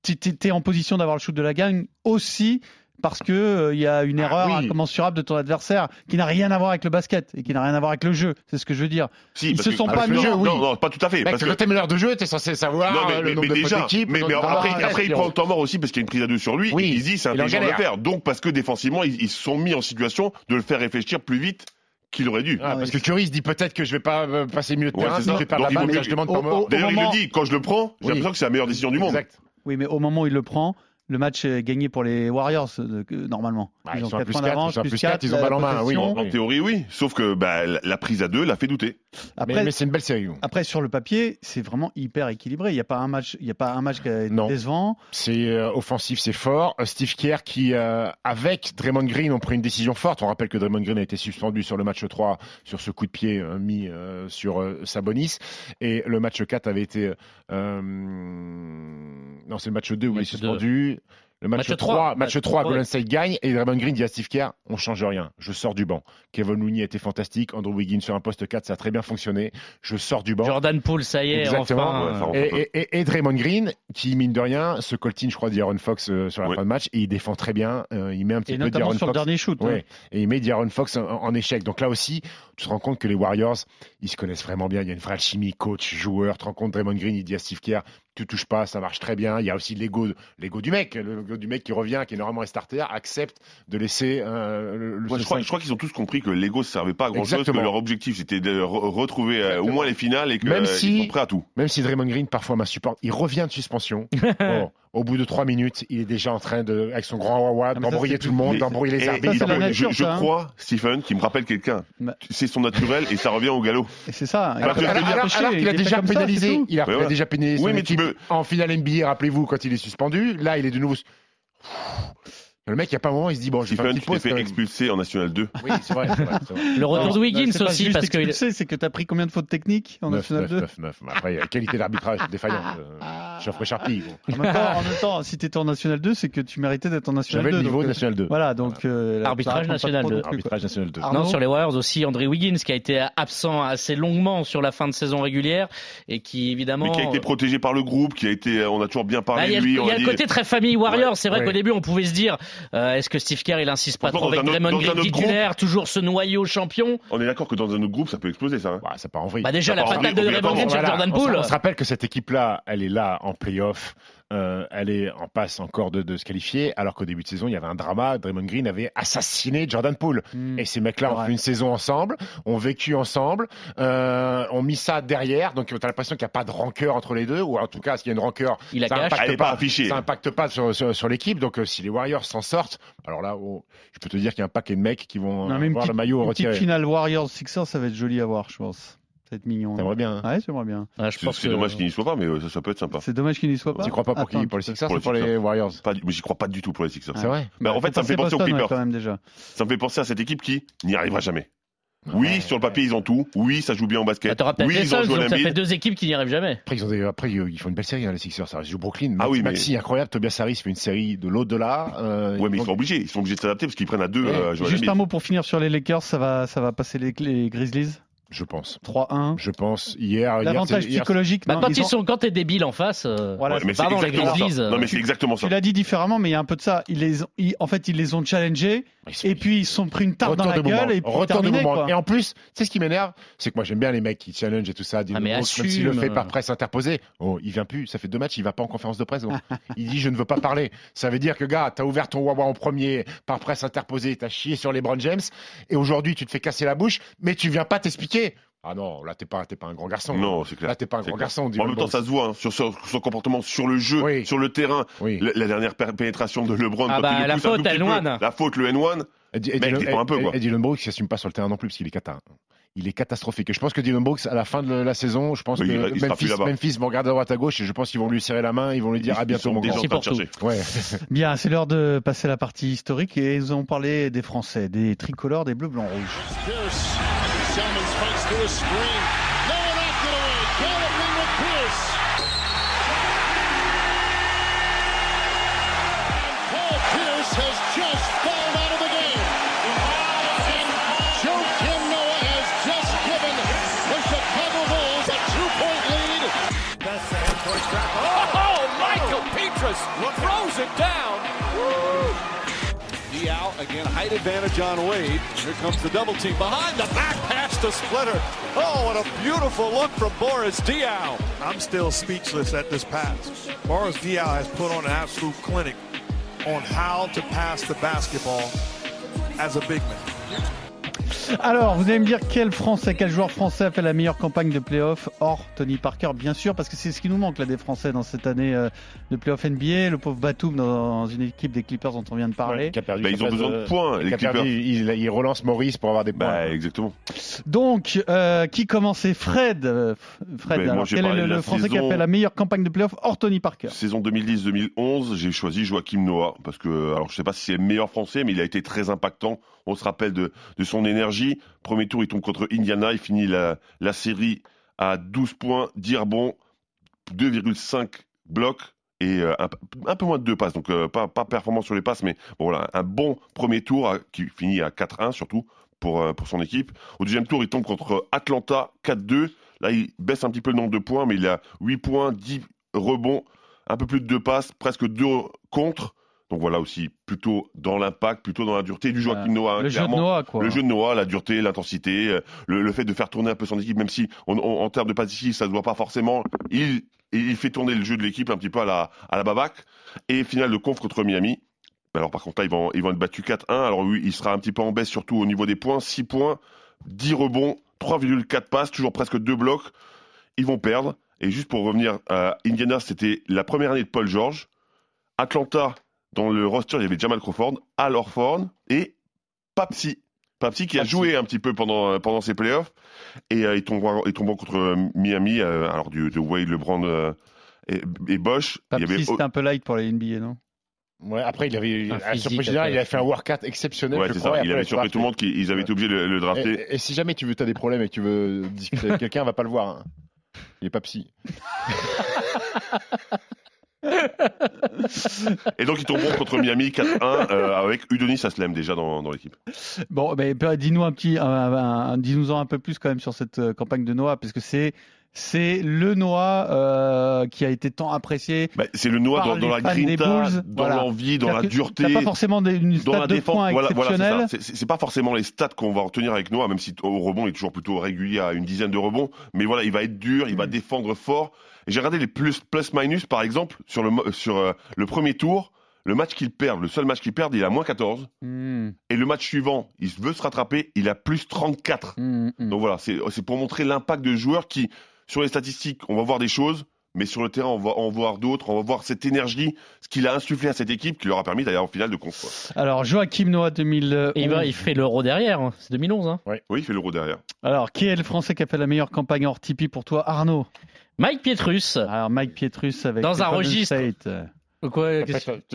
tu es en position d'avoir le shoot de la gagne aussi parce que euh, il y a une Ah, erreur oui. incommensurable de ton adversaire qui n'a rien à voir avec le basket et qui n'a rien à voir avec le jeu. C'est ce que je veux dire. Si, Ils se que- sont parce pas mis- non, oui. non, non, pas tout à fait. Mec, parce quand que t'es meneur de jeu, t'es censé savoir Non, mais, euh, le mais- nombre mais de fautes déjà, mais, le mais après, après il prend le temps mort aussi parce qu'il y a une prise à deux sur lui. Oui, il se dit c'est intelligent de le faire. Donc parce que défensivement, ils, ils se sont mis en situation de le faire réfléchir plus vite qu'il aurait dû. Ah, parce que Curry se dit peut-être que je vais pas euh, passer milieu de Ouais, terrain, c'est si ça. je vais perdre la balle, je demande mieux- pas mort. D'ailleurs, il moment- le dit, quand je le prends, j'ai l'impression que c'est la meilleure décision du monde. Exact. Oui, mais au moment où il le prend, le match est gagné pour les Warriors, euh, normalement. Bah, ils, ont 4 points d'avance, plus 4, 4, ils ont balle en main. Oui, en, théorie, oui. Sauf que bah, la prise à 2 l'a fait douter. Mais, c'est une belle série. Après, sur le papier, c'est vraiment hyper équilibré. Il n'y a, pas un match, il y a pas un décevant. C'est euh, offensif, c'est fort. Euh, Steve Kerr qui, avec Draymond Green, ont pris une décision forte. On rappelle que Draymond Green a été suspendu sur le match 3 sur ce coup de pied mis sur Sabonis. Et le match 4 avait été... non, c'est le match 2 où il est suspendu le match, 3, match 3, Golden State gagne et Draymond Green dit à Steve Kerr on change rien, je sors du banc. Kevin Looney a été fantastique, Andrew Wiggins sur un poste 4, ça a très bien fonctionné, je sors du banc. Jordan Poole, ça y est, Exactement. Enfin, et, Draymond Green, qui mine de rien, se coltine, je crois, d'Aaron Fox euh, sur la fin de match et il défend très bien, euh, il met un petit peu d'Aaron Fox. dernier shoot. Hein. Et il met d'Aaron Fox en, échec. Donc là aussi, tu te rends compte que les Warriors, ils se connaissent vraiment bien, il y a une vraie alchimie, coach, joueur, tu te rends compte, Draymond Green, il dit à Steve Kerr tu touches pas, ça marche très bien. Il y a aussi l'ego, l'ego du mec, l'ego du mec qui revient, qui est normalement un starter, accepte de laisser euh, le, le- Ouais, je, crois, je crois qu'ils ont tous compris que l'ego ne servait pas à grand chose, que leur objectif c'était de re- retrouver euh, au moins les finales et Même qu'ils si- sont prêts à tout. Même si Draymond Green parfois m'insupporte, il revient de suspension. Bon, au bout de trois minutes, il est déjà en train de, avec son grand wawa, d'embrouiller tout le monde, d'embrouiller les arbitres. la je- nature, je, je ça, hein. crois, Stephen, qui me rappelle quelqu'un. Bah. C'est son naturel et ça revient au galop. Et c'est ça. Alors a Alors, alors- alors qu'il déjà ça, pénalisé, il a, déjà pénalisé Oui, mais tu peux- en finale NBA, rappelez-vous, quand il est suspendu. Là, il est de nouveau. Le mec, il n'y a pas un moment, il se dit bon, je vais faire tu fait expulser en National 2. Oui, c'est vrai. c'est vrai, vrai. Le retour Non, de Wiggins aussi, parce que. expulsé, c'est que tu as pris combien de fautes techniques en National neuf, 2 neuf, neuf. Mais Après, il y a qualité d'arbitrage défaillant. Euh, Geoffrey Charpie. bon. en même, temps, en même temps, si tu étais en National 2, c'est que tu méritais d'être en National J'avais 2. le niveau donc, de euh, National 2. Voilà, donc. euh, là, Arbitrage National trop 2. non plus, quoi. Arbitrage National 2. Arnaud Non, sur les Warriors aussi, André Wiggins qui a été absent assez longuement sur la fin de saison régulière et qui évidemment. Mais qui a été protégé par le groupe, qui a été, on a toujours bien Bah, parlé il y a, de lui. le- on il y a le côté très famille Warriors. C'est vrai qu'au début, on pouvait se dire euh, est-ce que Steve Kerr il insiste pas trop avec Draymond Green groupe- titulaire, toujours ce noyau champion On est d'accord que dans un autre groupe, ça peut exploser ça. hein. Bah, ça part en vrille. Bah déjà Ça la patate de Draymond Green sur Voilà, Jordan Poole. On se rappelle que cette équipe-là, elle est là en playoff. Euh, elle est en passe encore de, de se qualifier, alors qu'au début de saison, il y avait un drama. Draymond Green avait assassiné Jordan Poole. Hmm. Et ces mecs-là ont Ouais. fait une saison ensemble, ont vécu ensemble, euh, ont mis ça derrière. Donc, tu as l'impression qu'il n'y a pas de rancœur entre les deux, ou en tout cas, s'il y a une rancœur, Il ça cache. impacte Elle est pas. Ça impacte pas sur, sur, sur l'équipe. Donc, euh, si les Warriors s'en sortent, alors là, oh, je peux te dire qu'il y a un paquet de mecs qui vont Non, mais une voir petite, le maillot une petite retiré. finale Warriors Sixers, ça va être joli à voir, je pense. Ça va être mignon. T'aimerais bien. hein. Ouais, j'aimerais bien. Ouais, je C'est pense c'est que- dommage qu'il n'y soit pas, mais euh, ça, ça peut être sympa. C'est dommage qu'il n'y soit pas. Tu crois pas pour qui Attends, Pour les Sixers pour ou les pour les Sixers. Warriors Pas du- mais j'y crois pas du tout pour les Sixers. C'est vrai Bah, en fait, ça me fait penser aux Boston, ouais, Clippers. quand même déjà. Ça me fait penser à cette équipe qui n'y arrivera jamais. Oui, sur le papier, ils ont tout. Oui, ça joue bien au Bah, basket. T'auras peut-être oui, les ils ont Suns, joué donc ça fait deux équipes qui n'y arrivent jamais. Après, ils, ont des- après, ils font une belle série, hein, les Sixers. Ça joue Brooklyn. Ah oui, mais- Maxi, incroyable. Tobias Harris fait une série de l'au-delà. Euh, Ouais, mais ils sont obligés. Ils sont obligés de s'adapter parce qu'ils prennent à deux Ouais. euh, Joel Juste Embiid. un mot pour finir sur les Lakers, ça va, ça va passer les, les Grizzlies? Je pense. 3-1. Je pense. Hier, L'avantage hier, psychologique. Bah, non, quand ils ils ont- sont, quand t'es débile en face, euh, Voilà, Ouais, mais pardon, les exactement Grizzlies, ça. euh, Non, mais c'est exactement ça. Tu l'as dit différemment, mais il y a un peu de ça. Ils les ont- ils- en fait, ils les ont challengés et puis ils se sont pris une tarte dans la gueule moment. et puis Retour de terminé, moment. quoi. Et en plus, tu sais ce qui m'énerve? C'est que moi j'aime bien les mecs qui challenge et tout ça. Ah, mais Brooks, même s'il le fait par presse interposée. Oh, il vient plus. Ça fait deux matchs, il va pas en conférence de presse. donc. il dit je ne veux pas parler. Ça veut dire que gars, t'as ouvert ton Wawa en premier par presse interposée, t'as chié sur les Brown James et aujourd'hui tu te fais casser la bouche, mais tu viens pas t'expliquer. Ah non, là t'es pas, t'es pas un grand garçon. Non, c'est clair. Là t'es pas un grand clair. garçon. En Dylan même temps, ça se voit hein, sur, son comportement sur le jeu, Oui. sur le terrain. Oui. La, la dernière pénétration de LeBron, Ah bah, la faute, tout petit N1. peu, La faute, le N1. Et, Dy- et Mec, Dylan, défends un peu, et- quoi. et Dylan Brooks, il s'assume pas sur le terrain non plus parce qu'il est cata. Il est catastrophique. Et je pense que Dylan Brooks, à la fin de la saison, je pense Oui, que il- Memphis. Memphis vont regarder à droite à gauche et je pense qu'ils vont lui serrer la main, ils vont lui dire à bientôt mon déjà grand. en train de pour tout. chercher. Ouais. Bien, c'est l'heure de passer à la partie historique et ils ont parlé des Français, des tricolores, des bleus, blancs, rouges. Shellman fights through a screen. Again, height advantage on Wade. Here comes the double team behind the back pass to Splitter. Oh, what a beautiful look from Boris Diaw. I'm still speechless at this pass. Boris Diaw has put on an absolute clinic on how to pass the basketball as a big man. Alors, vous allez me dire quel Français, quel joueur français a fait la meilleure campagne de playoff hors Tony Parker, bien sûr, parce que c'est ce qui nous manque là des Français dans cette année euh, de playoff NBA. Le pauvre Batum dans une équipe des Clippers dont on vient de parler. Qui a perdu Bah, ils ont besoin de points, les Clippers. perdu, il, il relance Maurice pour avoir des points. Bah, exactement. Donc, euh, qui commençait Fred euh, Fred, moi, j'ai quel est le, Français qui a fait la meilleure campagne de playoff hors Tony Parker Saison 2010-2011, j'ai choisi Joachim Noah parce que, alors je sais pas si c'est le meilleur français, mais il a été très impactant. On se rappelle de, de son énergie. Premier tour, il tombe contre Indiana, il finit la, série à 12 points, 10 rebonds, 2,5 blocs et euh, un, peu moins de deux passes. Donc euh, pas, pas performant sur les passes, mais voilà, un bon premier tour qui finit à 4-1 surtout pour, euh, pour son équipe. Au deuxième tour, il tombe contre Atlanta 4-2. Là, il baisse un petit peu le nombre de points, mais il a 8 points, 10 rebonds, un peu plus de deux passes, presque deux contre. Donc voilà aussi, plutôt dans l'impact, plutôt dans la dureté du Joachim Noah. Le jeu de. Noah, quoi. Le jeu de Noah, la dureté, l'intensité, euh, le, le fait de faire tourner un peu son équipe, même si on- on- en termes de passifs, ça ne se voit pas forcément. Il, il fait tourner le jeu de l'équipe un petit peu à la, à la babac. Et finale de conf contre Miami. Alors par contre là, ils vont, ils vont être battus 4-1. Alors oui, il sera un petit peu en baisse, surtout au niveau des points. 6 points, 10 rebonds, 3,4 passes, toujours presque 2 blocs. Ils vont perdre. Et juste pour revenir à Indiana, c'était la première année de Paul George. Atlanta, dans le roster, il y avait Jamal Crawford, Al Horford et Papsi. Papsi qui a Papsi. joué un petit peu pendant, pendant ses playoffs. Et euh, ils, tombent, ils tombent contre euh, Miami, euh, alors du, de Wade, LeBron euh, et, et Bosch. Il Papsi, avait, c'était un peu light pour les NBA, non? Ouais, après, il avait, Un à la physique, surprise générale, après. il a fait un workout exceptionnel. ouais, je c'est crois, ça. et Il avait surpris tout le monde qu'ils avaient été obligés de le, le drafter. Et, et si jamais tu veux, as des problèmes et que tu veux discuter avec quelqu'un, va pas le voir. hein. Il est pas psy. Et donc ils tomberont contre Miami 4-1 euh, avec Udonis Aslem déjà dans, dans l'équipe. Bon, ben, dis-nous un petit, un- dis-nous-en un peu plus quand même sur cette euh, campagne de Noah, parce que c'est c'est le Noah euh, qui a été tant apprécié. Bah, c'est le Par dans, la grinta, dans voilà. l'envie, dans la dureté. Pas forcément des- une dans la de défense, voilà, voilà, c'est pas forcément les stats qu'on va retenir avec Noah, même si au rebond il est toujours plutôt régulier à une dizaine de rebonds. Mais voilà, il va être dur, il va défendre fort. J'ai regardé les plus plus minus par exemple sur le sur euh, le premier tour, le match qu'il perd, le seul match qu'il perd, il à moins 14. Hmm, Et le match suivant, il veut se rattraper, il a plus 34. hmm, hmm. Donc voilà, c'est c'est pour montrer l'impact de joueurs qui, sur les statistiques, on va voir des choses, mais sur le terrain, on va en voir d'autres, on va voir cette énergie, ce qu'il a insufflé à cette équipe, qui leur a permis d'aller en finale de conf. Alors Joachim Noah 2011. Et il, fait l'euro derrière, hein. c'est 2011. Hein. Oui, il fait l'euro derrière. Alors qui est le Français qui a fait la meilleure campagne hors Tipeee pour toi, Arnaud? Mike Pietrus. Alors Mike Pietrus avec Dans un registre. State. Quoi,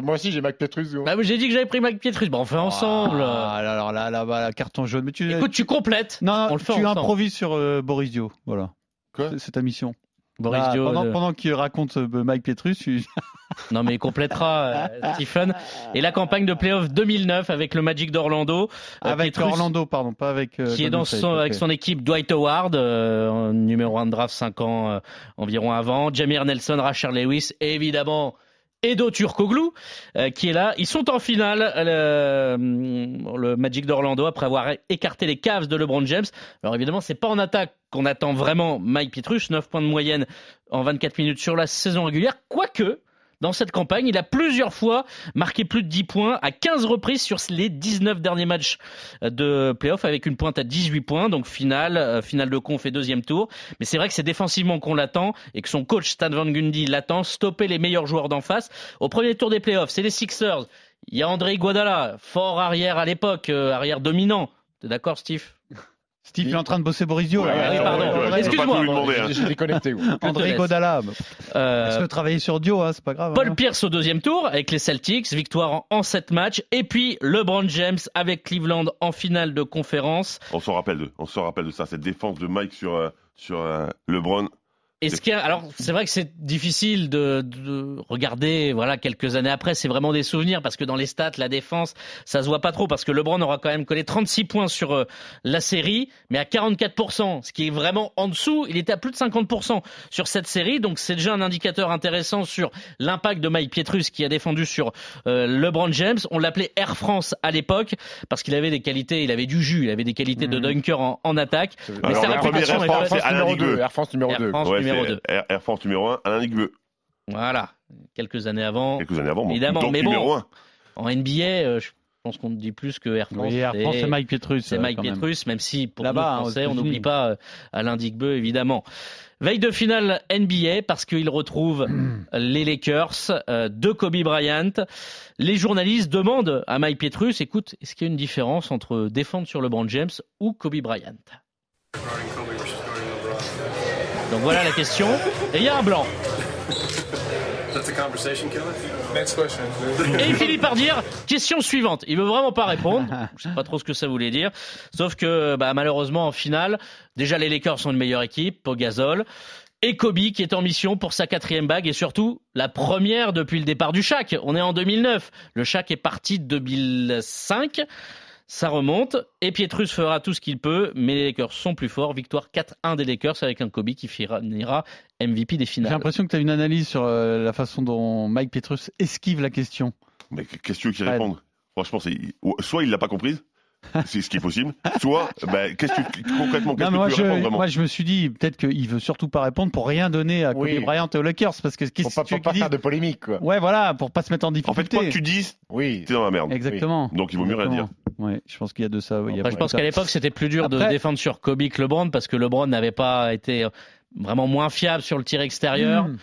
Moi aussi, j'ai Mac Petrus. gros. bah, j'ai dit que j'avais pris Mike Pietrus. Bon, on fait ensemble. Ah, alors là, là, bah, carton jaune. Mais tu, Écoute, tu complètes. non, on le fait tu ensemble. improvises sur euh, Boris Dio. Voilà. Quoi C'est- ta mission. Boris Là, Dio, pendant, qu'il raconte euh, Mike Petrus, tu- Non mais il complétera euh, Stephen. Et la campagne de playoff 2009 avec le Magic d'Orlando. euh, avec Pietrus, Orlando, pardon, pas avec. euh, qui est dans State, son, avec son équipe Dwight Howard, euh, numéro 1 de draft 5 ans euh, environ avant, Jamir Nelson, Rachel Lewis et évidemment Edo Turkoglu euh, qui est là. Ils sont en finale, euh, le, Magic d'Orlando, après avoir écarté les Cavs de LeBron James. Alors évidemment, c'est pas en attaque qu'on attend vraiment Mike Pietrus, 9 points de moyenne en 24 minutes sur la saison régulière, quoique dans cette campagne, il a plusieurs fois marqué plus de 10 points à 15 reprises sur les 19 derniers matchs de playoff avec une pointe à 18 points, donc finale, euh, finale de conf et deuxième tour. Mais c'est vrai que c'est défensivement qu'on l'attend et que son coach Stan Van Gundy l'attend, stopper les meilleurs joueurs d'en face. Au premier tour des playoffs, c'est les Sixers. Il y a André Iguodala, fort arrière à l'époque, euh, arrière dominant. T'es d'accord, Steve? Steve, il est en train de bosser Boris Dio. Ouais, là. oui, pardon. ouais, ouais, Excuse-moi. je hein. J'ai déconnecté. André. Godala. Euh, Est-ce que travailler sur Dio, hein, c'est pas grave. Paul hein. Pierce au deuxième tour avec les Celtics, victoire en, en 7 matchs. Et puis LeBron James avec Cleveland en finale de conférence. On s'en rappelle de, on s'en rappelle de ça, cette défense de Mike sur, euh, sur euh, LeBron. Est-ce qu'il y a- alors c'est vrai que c'est difficile de, de regarder voilà quelques années après c'est vraiment des souvenirs parce que dans les stats la défense ça se voit pas trop parce que LeBron aura quand même collé 36 points sur euh, la série mais à 44% ce qui est vraiment en dessous il était à plus de 50% sur cette série donc c'est déjà un indicateur intéressant sur l'impact de Mike Pietrus qui a défendu sur euh, LeBron James on l'appelait Air France à l'époque parce qu'il avait des qualités il avait du jus il avait des qualités de dunker en, en attaque mais Alors, sa réputation Air est France, c'est Alain numéro Ligueux. 2. Air France numéro Air 2. France Ouais, numéro c'est 2 Air, Air Force numéro 1, Alain Ligueux. Voilà, quelques années avant. Quelques années avant, bon, Évidemment, donc mais numéro bon, 1. En NBA, euh, je pense qu'on ne dit plus que Air France. Oui, Air France, c'est Mike Pietrus. C'est euh, Mike même. Pietrus, même si pour nous Là-bas, hein, Français, on n'oublie pas euh, Alain Digbeu, évidemment. Veille de finale NBA parce qu'il retrouve les Lakers euh, de Kobe Bryant. Les journalistes demandent à Mike Pietrus, écoute, est-ce qu'il y a une différence entre défendre sur LeBron James ou Kobe Bryant? Donc voilà la question. Et il y a un blanc. Et il finit par dire question suivante. Il veut vraiment pas répondre. Je sais pas trop ce que ça voulait dire. Sauf que bah, malheureusement en finale, déjà les Lakers sont une meilleure équipe, Pogazol. Et Kobe qui est en mission pour sa quatrième bague et surtout la première depuis le départ du Shaq. On est en 2009. Le Shaq est parti de 2005. Ça remonte et Pietrus fera tout ce qu'il peut, mais les Lakers sont plus forts. Victoire 4-1 des Lakers avec un Kobe qui finira MVP des J'ai finales. l'impression que tu as une analyse sur euh, la façon dont Mike Pietrus esquive la question. Mais qu'est-ce que tu veux qu'il Ouais. réponde Franchement, soit il l'a pas comprise, c'est ce qui est possible, soit bah, qu'est-ce que tu- concrètement qu'est-ce moi, que tu veux répondre je, vraiment moi, je me suis dit peut-être qu'il veut surtout pas répondre pour rien donner à Kobe Oui. Bryant et aux Lakers parce que Faut qu'est-ce pas, que tu faut veux pas faire de polémique, quoi. Ouais, voilà, pour pas se mettre en En fait, difficulté. quoi que tu dises, Oui. t'es dans la merde. Exactement. Donc il vaut mieux rien dire. Ouais, je pense qu'il y a de ça. oui, il y a Après, je pas pense qu'à l'époque, c'était plus dur de défendre sur Kobe que LeBron parce que LeBron n'avait pas été vraiment moins fiable sur le tir extérieur. Hmm.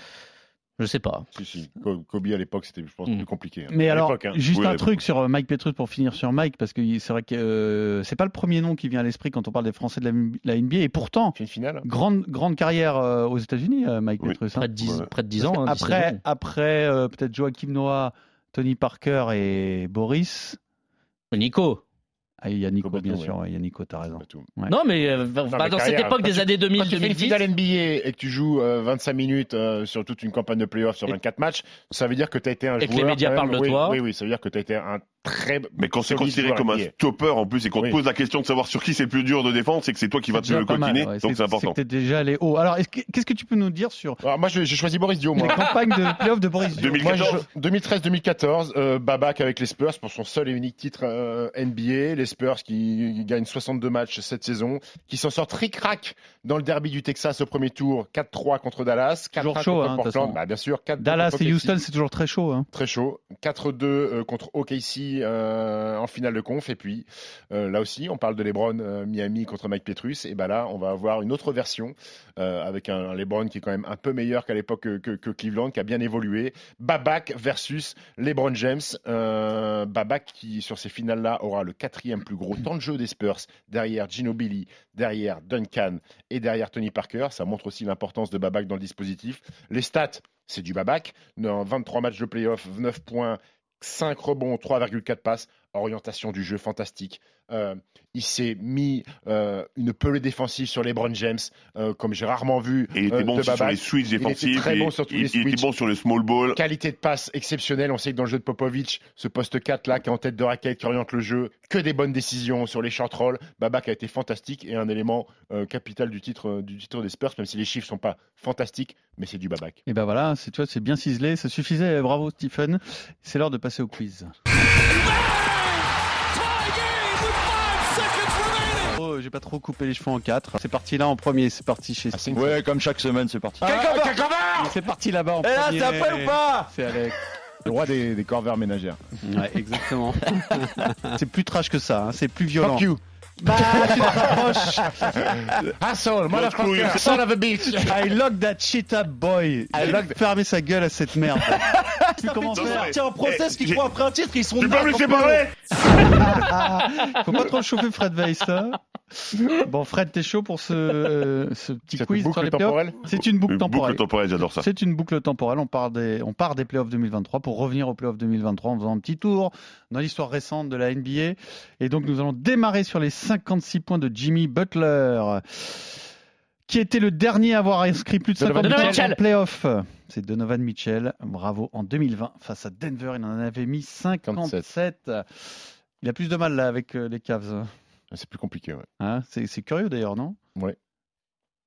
Je sais pas. Si, si. Kobe à l'époque, c'était, je pense, Mm. plus compliqué. hein. Mais À alors, hein. juste Oui, un truc sur euh, Mike Pietrus pour finir sur Mike, parce que c'est vrai que euh, c'est pas le premier nom qui vient à l'esprit quand on parle des Français de la, la NBA, et pourtant, Fait une finale. grande, grande carrière euh, aux États-Unis, euh, Mike Oui. Pietrus. hein. Près de 10, Ouais. près de 10 Parce ans. que hein, 17 après, après euh, peut-être Joachim Noah, Tony Parker et Boris. Nico. Ah, il y a Nico, bien sûr, ouais, il y a Nico, t'as raison. Ouais. Non, mais euh, bah, mais dans cette époque des tu- années Quand tu fais une 2000-2010, finale NBA et que tu joues euh, 25 minutes euh, sur toute une campagne de playoff sur Et- 24 matchs, ça veut dire que tu as été un Et que joueur. les médias quand même- parlent de oui, toi. Oui, oui, ça veut dire que tu as été un très. Mais quand c'est considéré comme un stopper en plus et qu'on Oui. te pose la question de savoir sur qui c'est le plus dur de défendre, c'est que c'est toi qui vas te le coquiner, ouais, donc c'est important. t'es déjà allé haut. Alors, est-ce que- qu'est-ce que tu peux nous dire sur Alors, moi, je- j'ai choisi Boris Dio, les moi. campagnes de playoff de Boris Dio 2014. Moi, je- 2013-2014, euh, Babac avec les Spurs pour son seul et unique titre euh, NBA. Les Spurs qui gagnent 62 matchs cette saison, qui s'en sortent ric-rac dans le derby du Texas au premier tour, 4-3 contre Dallas, 4-1 Toujours chaud, contre hein, Portland, bah, bien sûr, 4 Dallas et. Houston, c'est toujours très chaud. Hein. Très chaud. 4-2 euh, contre OKC euh, en finale de conf. Et puis, euh, là aussi, on parle de LeBron euh, Miami contre Mike Pietrus. Et ben là, on va avoir une autre version avec un, LeBron qui est quand même un peu meilleur qu'à l'époque que, Cleveland, qui a bien évolué. Babac versus LeBron James. Babac qui, sur ces finales-là, aura le quatrième plus gros temps de jeu des Spurs, derrière Ginobili, derrière Duncan et derrière Tony Parker. Ça montre aussi l'importance de Babac dans le dispositif. Les stats, c'est du Babac. Dans 23 matchs de playoff, 9 points, 5 rebonds, 3,4 passes, orientation du jeu fantastique. Euh, il s'est mis euh, une pelée défensive sur les Brown James, euh, comme j'ai rarement vu. Et il était bon de sur les switches Il était défensifs. très et- bon sur tous il, les il était switches. bon sur le small ball. Qualité de passe exceptionnelle. On sait que dans le jeu de Popovic, ce poste 4 là qui est en tête de raquette, qui oriente le jeu, que des bonnes décisions sur les short rolls. Babac a été fantastique et un élément euh, capital du titre, du titre des Spurs, même si les chiffres sont pas fantastiques, mais c'est du Babac. Et ben voilà, c'est tu vois, c'est bien ciselé, ça suffisait. Bravo Stephen. C'est l'heure de passer au quiz. Oh, j'ai pas trop coupé les cheveux en quatre. C'est parti là en premier, c'est parti chez Steve. Ouais, comme chaque semaine, c'est parti. Et C'est parti là-bas en Et là, premier. c'est après ou pas C'est Alex. Le roi des, des corvères ménagères. Ouais, exactement. c'est plus trash que ça, hein, c'est plus violent. Fuck you. Bah, tu te rapproches. Asshole, motherfucker, son of a bitch. I lock that shit up, boy. I lock- Fermez sa gueule à cette merde. tu comment faire Tiens, en process qui j'ai- croient après un titre, ils sont Tu peux me laisser parler Faut pas trop le chauffer Fred Weiss là. Bon Fred, t'es chaud pour ce, euh, ce petit Cette quiz sur les playoffs C'est une boucle temporelle. Boucle temporelle, j'adore ça. C'est une boucle temporelle. On part des, on part des playoffs 2023 pour revenir aux playoffs 2023 en faisant un petit tour dans l'histoire récente de la NBA. Et donc, nous allons démarrer sur les 56 points de Jimmy Butler, qui était le dernier à avoir inscrit plus de 50 Donovan points en playoffs. C'est Donovan Mitchell. Bravo. En 2020, face à Denver, il en avait mis 57. Il a plus de mal là avec euh, les Cavs. C'est plus compliqué, ouais. Hein c'est c'est curieux d'ailleurs, non?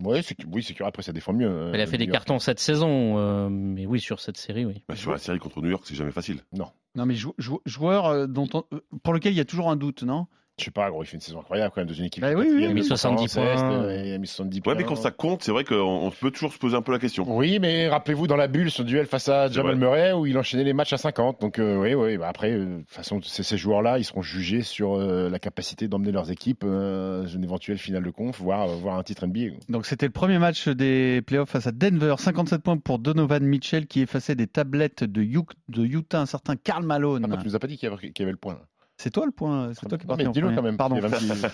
Ouais, c'est, oui, c'est que après ça défend mieux. euh, Il a fait New des York. cartons cette saison, euh, mais oui, sur cette série, oui. Bah, sur la série contre New York, c'est jamais facile. Non, mais jou- jou- joueur dont on- pour lequel il y a toujours un doute, non? Je sais pas, gros, il fait une saison incroyable quand même dans une équipe. Bah oui, il a mis de 70 conférence points. Est, Il a mis 70 Ouais, points. mais quand ça compte, c'est vrai qu'on on peut toujours se poser un peu la question. Oui, mais rappelez-vous dans la bulle, ce duel face à Jamal. Murray où il enchaînait les matchs à 50. Donc euh, oui, oui. Bah, après, euh, de toute façon, ces joueurs-là, ils seront jugés sur euh, la capacité d'emmener leurs équipes euh, à une éventuelle finale de conf, voire, euh, voire un titre NBA. Donc c'était le premier match des playoffs face à Denver. 57 points pour Donovan Mitchell qui effaçait des tablettes de, Utah, un certain Karl Malone. Ah, tu nous as pas dit qu'il y avait, qu'il y avait le point. là. C'est toi le point, c'est toi qui parti dis-le quand même. Pardon.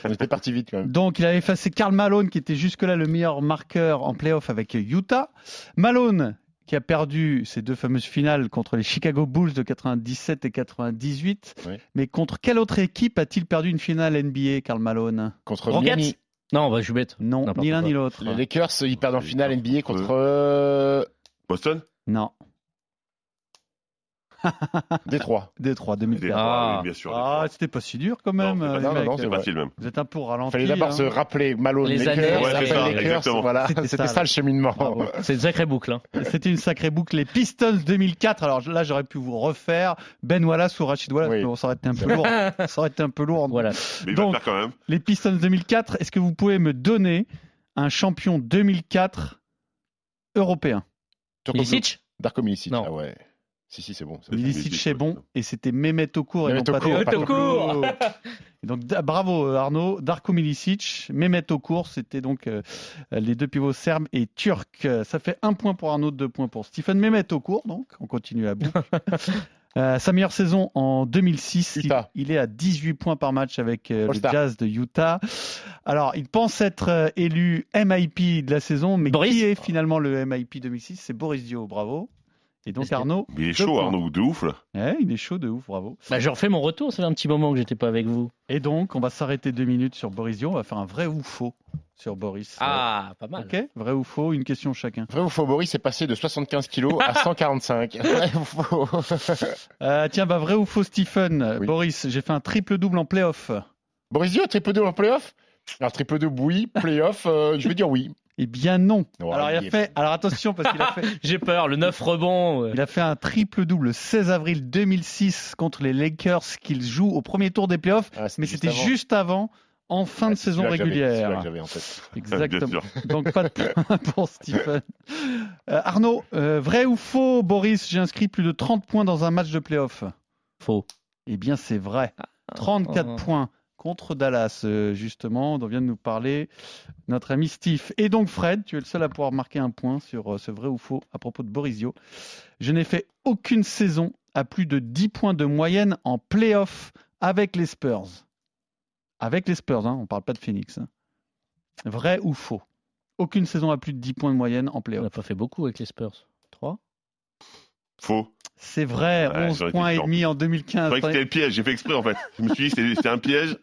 On était parti vite quand même. Donc il a effacé Karl Malone qui était jusque-là le meilleur marqueur en playoff avec Utah. Malone qui a perdu ses deux fameuses finales contre les Chicago Bulls de 97 et 98. Oui. Mais contre quelle autre équipe a-t-il perdu une finale NBA, Karl Malone? Contre Rockets Miami, Non, bah, je suis bête. Non, ni l'un ni l'autre. les Lakers, ils perdent en finale NBA contre euh, Boston? Non, Détroit. Détroit, Des 2004. Ah. oui, bien sûr. Ah, c'était pas si dur quand même. Non, c'est euh, non, c'est facile même. Vous êtes un peu ralenti. Il fallait d'abord hein. se rappeler Malone Les Lakers, années, Ouais, après c'est ça, Lakers, exactement. voilà. C'était ça. ça le cheminement. C'est une sacrée boucle. Hein. C'était une sacrée boucle. Les Pistons 2004. Alors là, j'aurais pu vous refaire Ben Wallace ou Rachid Wallace. Oui. mais bon, ça aurait été un peu lourd. ça aurait été un peu lourd. Voilà. Mais il va le Donc- faire quand même. Les Pistons 2004. Est-ce que vous pouvez me donner un champion 2004 européen? Milicic? Darko Milicic. Non. Ah ouais. Si, si, c'est bon. est ouais. bon et c'était Mehmet Okur et non Mehmet pas donc bravo euh, Arnaud, Darko Milicic, Mehmet Okur, c'était donc euh, les deux pivots serbes et turcs. Ça fait un point pour Arnaud, deux points pour Stephen Mehmet Okur. Donc on continue à bout. Euh, sa meilleure saison en 2006, il, est à 18 points par match avec euh, le. Jazz de Utah. Alors, il pense être euh, élu MIP de la saison, mais Boris. qui est finalement le MIP 2006 C'est Boris Dio, bravo. Et donc Arnaud, Mais il est chaud, points. Arnaud, de ouf là. ouais, il est chaud de ouf, bravo. Bah, je refais mon retour, ça fait un petit moment que j'étais pas avec vous. Et donc, on va s'arrêter deux minutes sur Boris. On va faire un vrai ou faux sur Boris. Ah, pas mal. Ok, vrai ou faux, une question chacun. Vrai ou faux, Boris est passé de 75 kilos à 145. Vrai ou faux Euh, tiens, bah vrai ou faux, Stephen. Oui. Boris, j'ai fait un triple double en playoff. Boris Dio, triple 2 en playoff? Alors, triple 2, oui. Playoff, euh, je vais dire oui. Eh bien non. Ouais, alors il a il est- fait. Alors attention parce qu'il a fait. J'ai peur, le 9 rebond. Il a fait un triple double le 16 avril 2006 contre les Lakers qu'il joue au premier tour des playoffs, Ah, mais c'était juste avant, en fin Ah, de c'est saison régulière. que j'avais en tête. Exactement. Donc pas de point pour Stephen. Euh, Arnaud, euh, vrai ou faux, Boris, j'ai inscrit plus de 30 points dans un match de playoff. Faux. Eh bien, c'est vrai. 34 Ah. points contre Dallas, euh, justement, dont vient de nous parler notre ami Steve. Et donc, Fred, tu es le seul à pouvoir marquer un point sur euh, ce vrai ou faux à propos de Borisio. Je n'ai fait aucune saison à plus de 10 points de moyenne en playoff avec les Spurs. Avec les Spurs, hein, on ne parle pas de Phoenix. hein. Vrai ou faux? Aucune saison à plus de 10 points de moyenne en On playoff. n'a pas fait beaucoup avec les Spurs. 3 Faux. C'est vrai, Ouais, 11 j'aurais été points et demi en Je 2015. croyais que c'était le piège, j'ai fait exprès en fait. Je me suis dit c'était un piège.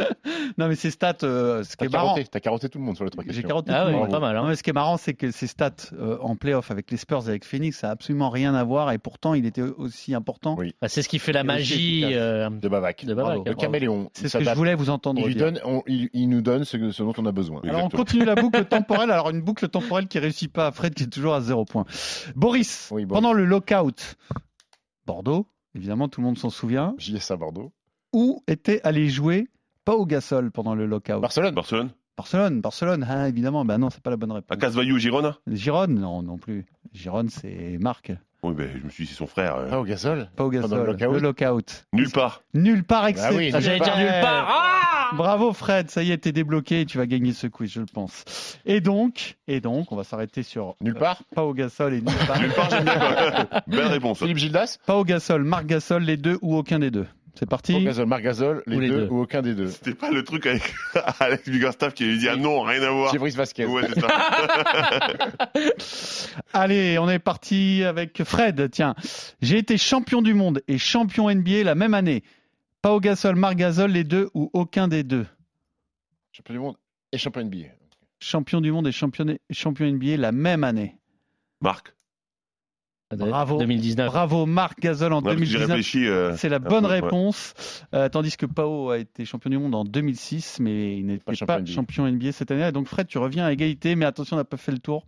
Non, mais ces stats, euh, ce qui T'as est marrant. carotté, t'as carotté tout le monde sur les trois J'ai carotté Ah tout le ouais, monde. pas mal. Non, Hein. mais ce qui est marrant, c'est que ces stats euh, en playoff avec les Spurs et avec Phoenix, ça n'a absolument rien à voir et pourtant il était aussi important. Oui. Bah, c'est ce qui fait la Et magie. euh, De Bavac. De Bavac, Bravo. Le caméléon. C'est ce que je voulais vous entendre Il, lui dire. donne, on- il, il nous donne ce, ce dont on a besoin. Alors on continue la boucle temporelle. Alors une boucle temporelle qui réussit pas à Fred qui est toujours à zéro point. Boris, Oui, Boris. pendant le lockout, Bordeaux, évidemment tout le monde s'en souvient, JS à Bordeaux. où était allé jouer Pau Gasol pendant le lockout Barcelone. Barcelone. Barcelone, Barcelone, ah, évidemment. Ben non, c'est pas la bonne À réponse. Casvayou, Girona Gironne, non, non plus. Gironne, c'est Marc. Oui, ben je me suis dit, c'est son frère. euh, Ah, au gazole. Pau Pendant Gasol, le lockout le lockout. Nulle part. Nulle part excès. Ah oui, Ah, J'allais dire nulle part. Ah Bravo Fred, ça y est, t'es débloqué et tu vas gagner ce quiz, je le pense. Et donc, et donc, on va s'arrêter sur Nulle part. pas au Gasol et nulle part. Nulle part, j'aime bien. Belle réponse. Philippe Gildas. pas au Gasol, Marc Gasol, les deux ou aucun des deux. C'est parti. Marc Gazol, les, Ou les deux, deux. ou aucun des deux. C'était pas le truc avec Alex Biggerstaff qui lui dit ah non, rien à voir. Brice Vasquez. Ouais, c'est ça. Allez, on est parti avec Fred. Tiens, j'ai été champion du monde et champion NBA la même année. Pas au Gasol, Marc Gasol, les deux ou aucun des deux? Champion du monde et champion NBA. Champion du monde et champion, champion NBA la même année. Marc. Bravo. 2019. Bravo Marc Gasol en Ouais, parce que J'ai 2019. réfléchi. euh, C'est la bonne peu, ouais. réponse. Euh, tandis que Pao a été champion du monde en 2006, mais il n'était Pas pas, champion NBA. champion NBA cette année. Donc Fred, tu reviens à égalité, mais attention, on n'a pas fait le tour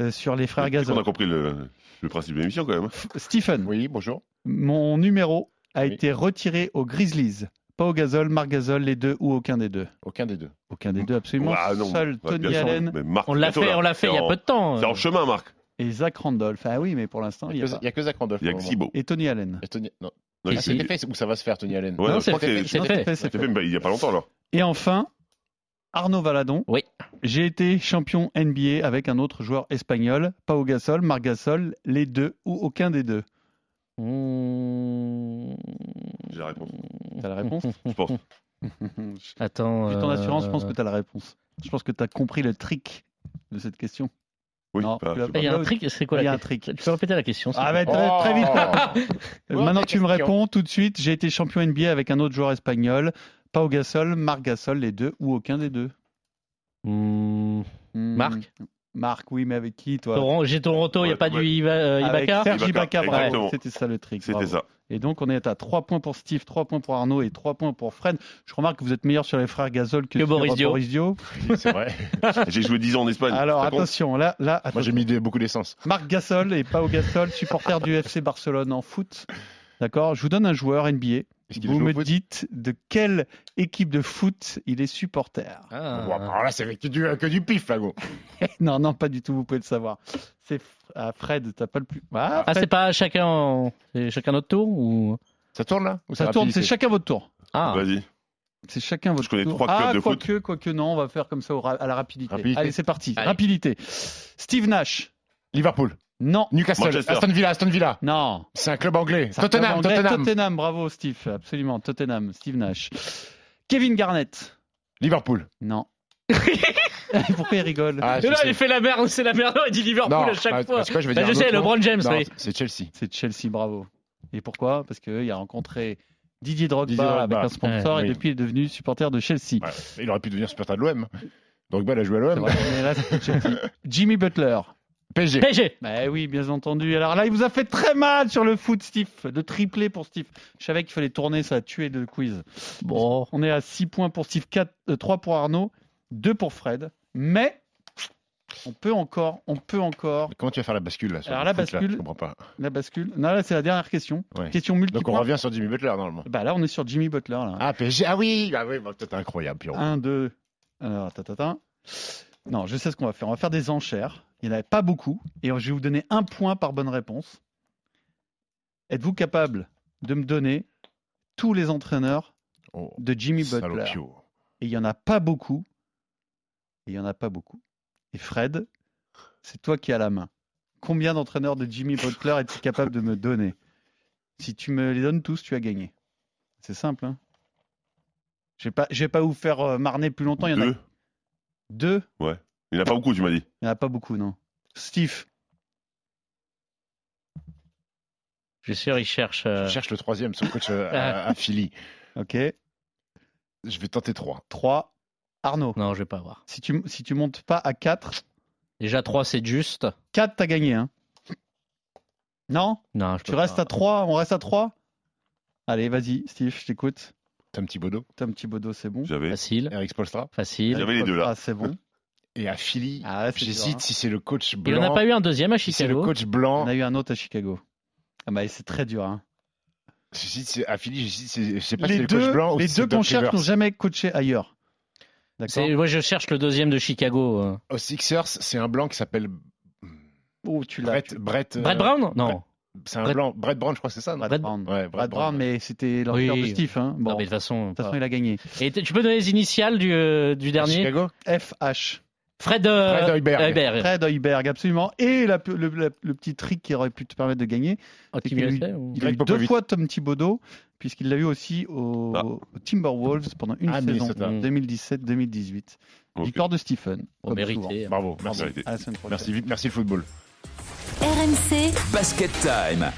euh, sur les frères On a Gasol. compris le, le principe de l'émission quand même. Stephen, Oui, bonjour. mon numéro a Oui. été retiré aux Grizzlies. Pao Gasol, Marc Gasol, les deux ou aucun des deux? Aucun des deux. Aucun des deux, absolument. Ah, non. Seul Tony. Allen Mais Marc, On l'a fait, là. on l'a fait il y a en- peu de temps. C'est en chemin, Marc. Et Zach Randolph. Ah oui, mais pour l'instant, il Il y a n'y a, que- a Zach Randolph. Il y a que. Et Tony Allen. Et Tony- Non. Non, Ah, C'était fait ou ça va se faire, Tony Allen Ouais, Non, je c'est fait, c'est- c'est Non, fait. c'est fait, c'est c'est fait. fait mais il y a pas longtemps alors. Et enfin, Arnaud Valadon. Oui. J'ai été champion NBA avec un autre joueur espagnol, Pau Gasol, Marc Gasol, les deux ou aucun des deux. Mmh. J'ai la réponse. T'as la réponse? Je pense. Attends. Vu ton euh, assurance, je pense que t'as la réponse. Je pense que t'as compris le trick de cette question. Oui. Non, bah, Il y a un trick, c'est quoi la question trick. Tu peux répéter la question Ah, bah, très, très vite. Oh, Maintenant, tu me réponds tout de suite. J'ai été champion NBA avec un autre joueur espagnol, Pau Gasol, Marc Gasol, les deux ou aucun des deux. Mmh. Hmm. Marc Marc, oui, mais avec qui, toi? J'ai Toronto, il n'y a Ouais, pas du ouais. Iba- euh, Avec Ibaka Serge Ibaka. C'était ça le trick. C'était ça. Et donc, on est à 3 points pour Steve, 3 points pour Arnaud et 3 points pour Fred. Je remarque que vous êtes meilleur sur les frères Gasol que, Que sur Boris Dio. Dio. C'est vrai. J'ai joué 10 ans en Espagne. Alors, attention, là, là Moi, j'ai attention. mis des- beaucoup d'essence. Marc Gasol et Pau Gasol, supporter du FC Barcelone en foot. D'accord Je vous donne un joueur NBA. Vous me foot? dites de quelle équipe de foot il est supporter. Ah. Bon, alors là, c'est avec que du, que du pif, là, gros. non, non, pas du tout, vous pouvez le savoir. C'est ah, Fred, t'as pas le plus. Ah, Ah, c'est pas chacun, chacun notre tour ou? Ça tourne, là Ou ça c'est tourne, c'est chacun votre tour. Ah, Vas-y. C'est chacun votre Je connais tour. trois clubs ah, de foot. quoique, quoique non, on va faire comme ça à la rapidité. Rapidité. Allez, c'est parti. Allez. Rapidité. Steve Nash. Liverpool. Non. Newcastle. Manchester. Aston Villa. Aston Villa. Non. C'est un club anglais. Un Tottenham. club anglais. Tottenham. Tottenham, bravo Steve. Absolument, Tottenham. Steve Nash. Kevin Garnett. Liverpool. Non. Pourquoi il rigole Ah, sais. il fait la merde, c'est la merde, il dit Liverpool Non, à chaque ah, fois. je vais Bah, dire je sais, LeBron. James, Non, oui. C'est Chelsea. C'est Chelsea, bravo. Et pourquoi? Parce qu'il a rencontré Didier Drogba, Didier Drogba. avec un sponsor Ouais, et oui. depuis il est devenu supporter de Chelsea. Ouais. Il aurait pu devenir supporter de l'OM. Donc, il a joué à l'OM. Jimmy Butler. PSG. PSG. Bah oui, bien entendu. Alors là, il vous a fait très mal sur le foot, Steve. De triplé pour Steve. Je savais qu'il fallait tourner, ça a tué le quiz. Bon. On est à 6 points pour Steve, 4, 3 pour Arnaud, 2 pour Fred. Mais on peut encore, on peut encore. Comment tu vas faire la bascule, là sur Alors, le la foot, là? Bascule- Je comprends pas. La bascule. Non, là, c'est la dernière question. Ouais. Question multiple. Donc, on revient sur Jimmy Butler, normalement. Bah là, on est sur Jimmy Butler. Là. Ah, PSG. Ah oui. Ah oui, bah, incroyable, Pierrot. 1, 2. Alors, ta, ta, ta. Non, je sais ce qu'on va faire. On va faire des enchères. Il n'y en avait pas beaucoup. Et je vais vous donner un point par bonne réponse. Êtes-vous capable de me donner tous les entraîneurs Oh, de Jimmy Butler? Salopio. Et il n'y en a pas beaucoup. Et il n'y en a pas beaucoup. Et Fred, c'est toi qui as la main. Combien d'entraîneurs de Jimmy Butler es-tu capable de me donner? Si tu me les donnes tous, tu as gagné. C'est simple. Hein je ne vais, pas- vous faire euh, marner plus longtemps. Il y en a Deux. deux? Il n'y en a pas beaucoup, tu m'as dit. Il n'y en a pas beaucoup, non. Steve. Je suis sûr, il cherche. euh, Je cherche le troisième, son coach euh, à, à Philly. Ok. Je vais tenter 3. 3. Arnaud. Non, je vais pas avoir. Si tu, si tu montes pas à 4, Déjà 3, c'est juste. 4, t'as gagné. Hein. Non? Non, je Tu peux restes pas. à 3 On reste à 3 Allez, vas-y, Steve, je t'écoute. Tom Thibodeau, Tom Thibodeau, c'est bon. J'avais. Facile, Eric Spolstra. facile. J'avais les deux, là. Ah, c'est bon. Et à Philly, Ah, j'hésite hein. si c'est le coach Il blanc. en a pas eu un deuxième à si c'est le Chicago. coach On blanc. a eu un autre à Chicago. Ah bah, c'est très dur. Hein. J'hésite, c'est- à Philly, j'hésite, c'est- je sais pas si c'est Les le coach deux, blanc ou les si deux qu'on cherche n'ont jamais coaché ailleurs. D'accord Moi, je cherche le deuxième de Chicago. euh. Aux Sixers, c'est un blanc qui s'appelle Oh, tu l'as. Brett. Brett, euh, Brett Brown? Non. Brett- C'est un Brett- blanc. Brett Brown, je crois que c'est ça. Brett- Brown. Ouais, Brett, Brad Brown, mais c'était l'entraîneur Oui. de Steve. Hein. Bon, Non, mais de de toute façon. toute façon, il a gagné. Et tu peux donner les initiales du, euh, du dernier? Chicago? FH. Fred, euh, Fred Hoiberg. Hoiberg. Fred Hoiberg, absolument. Et la- le, le- le petit trick qui aurait pu te permettre de gagner, Oh, c'est Team qu'il a eu- USA, ou- il a eu deux fois Tom Thibodeau, puisqu'il l'a eu aussi au, Ah. aux Timberwolves pendant une Ah, saison, Minnesota. 2017-2018. Ok. Victoire de Stephen. Comme mérité. souvent. Bravo, merci. Prochaine. Merci, merci le football. RMC Basket Time.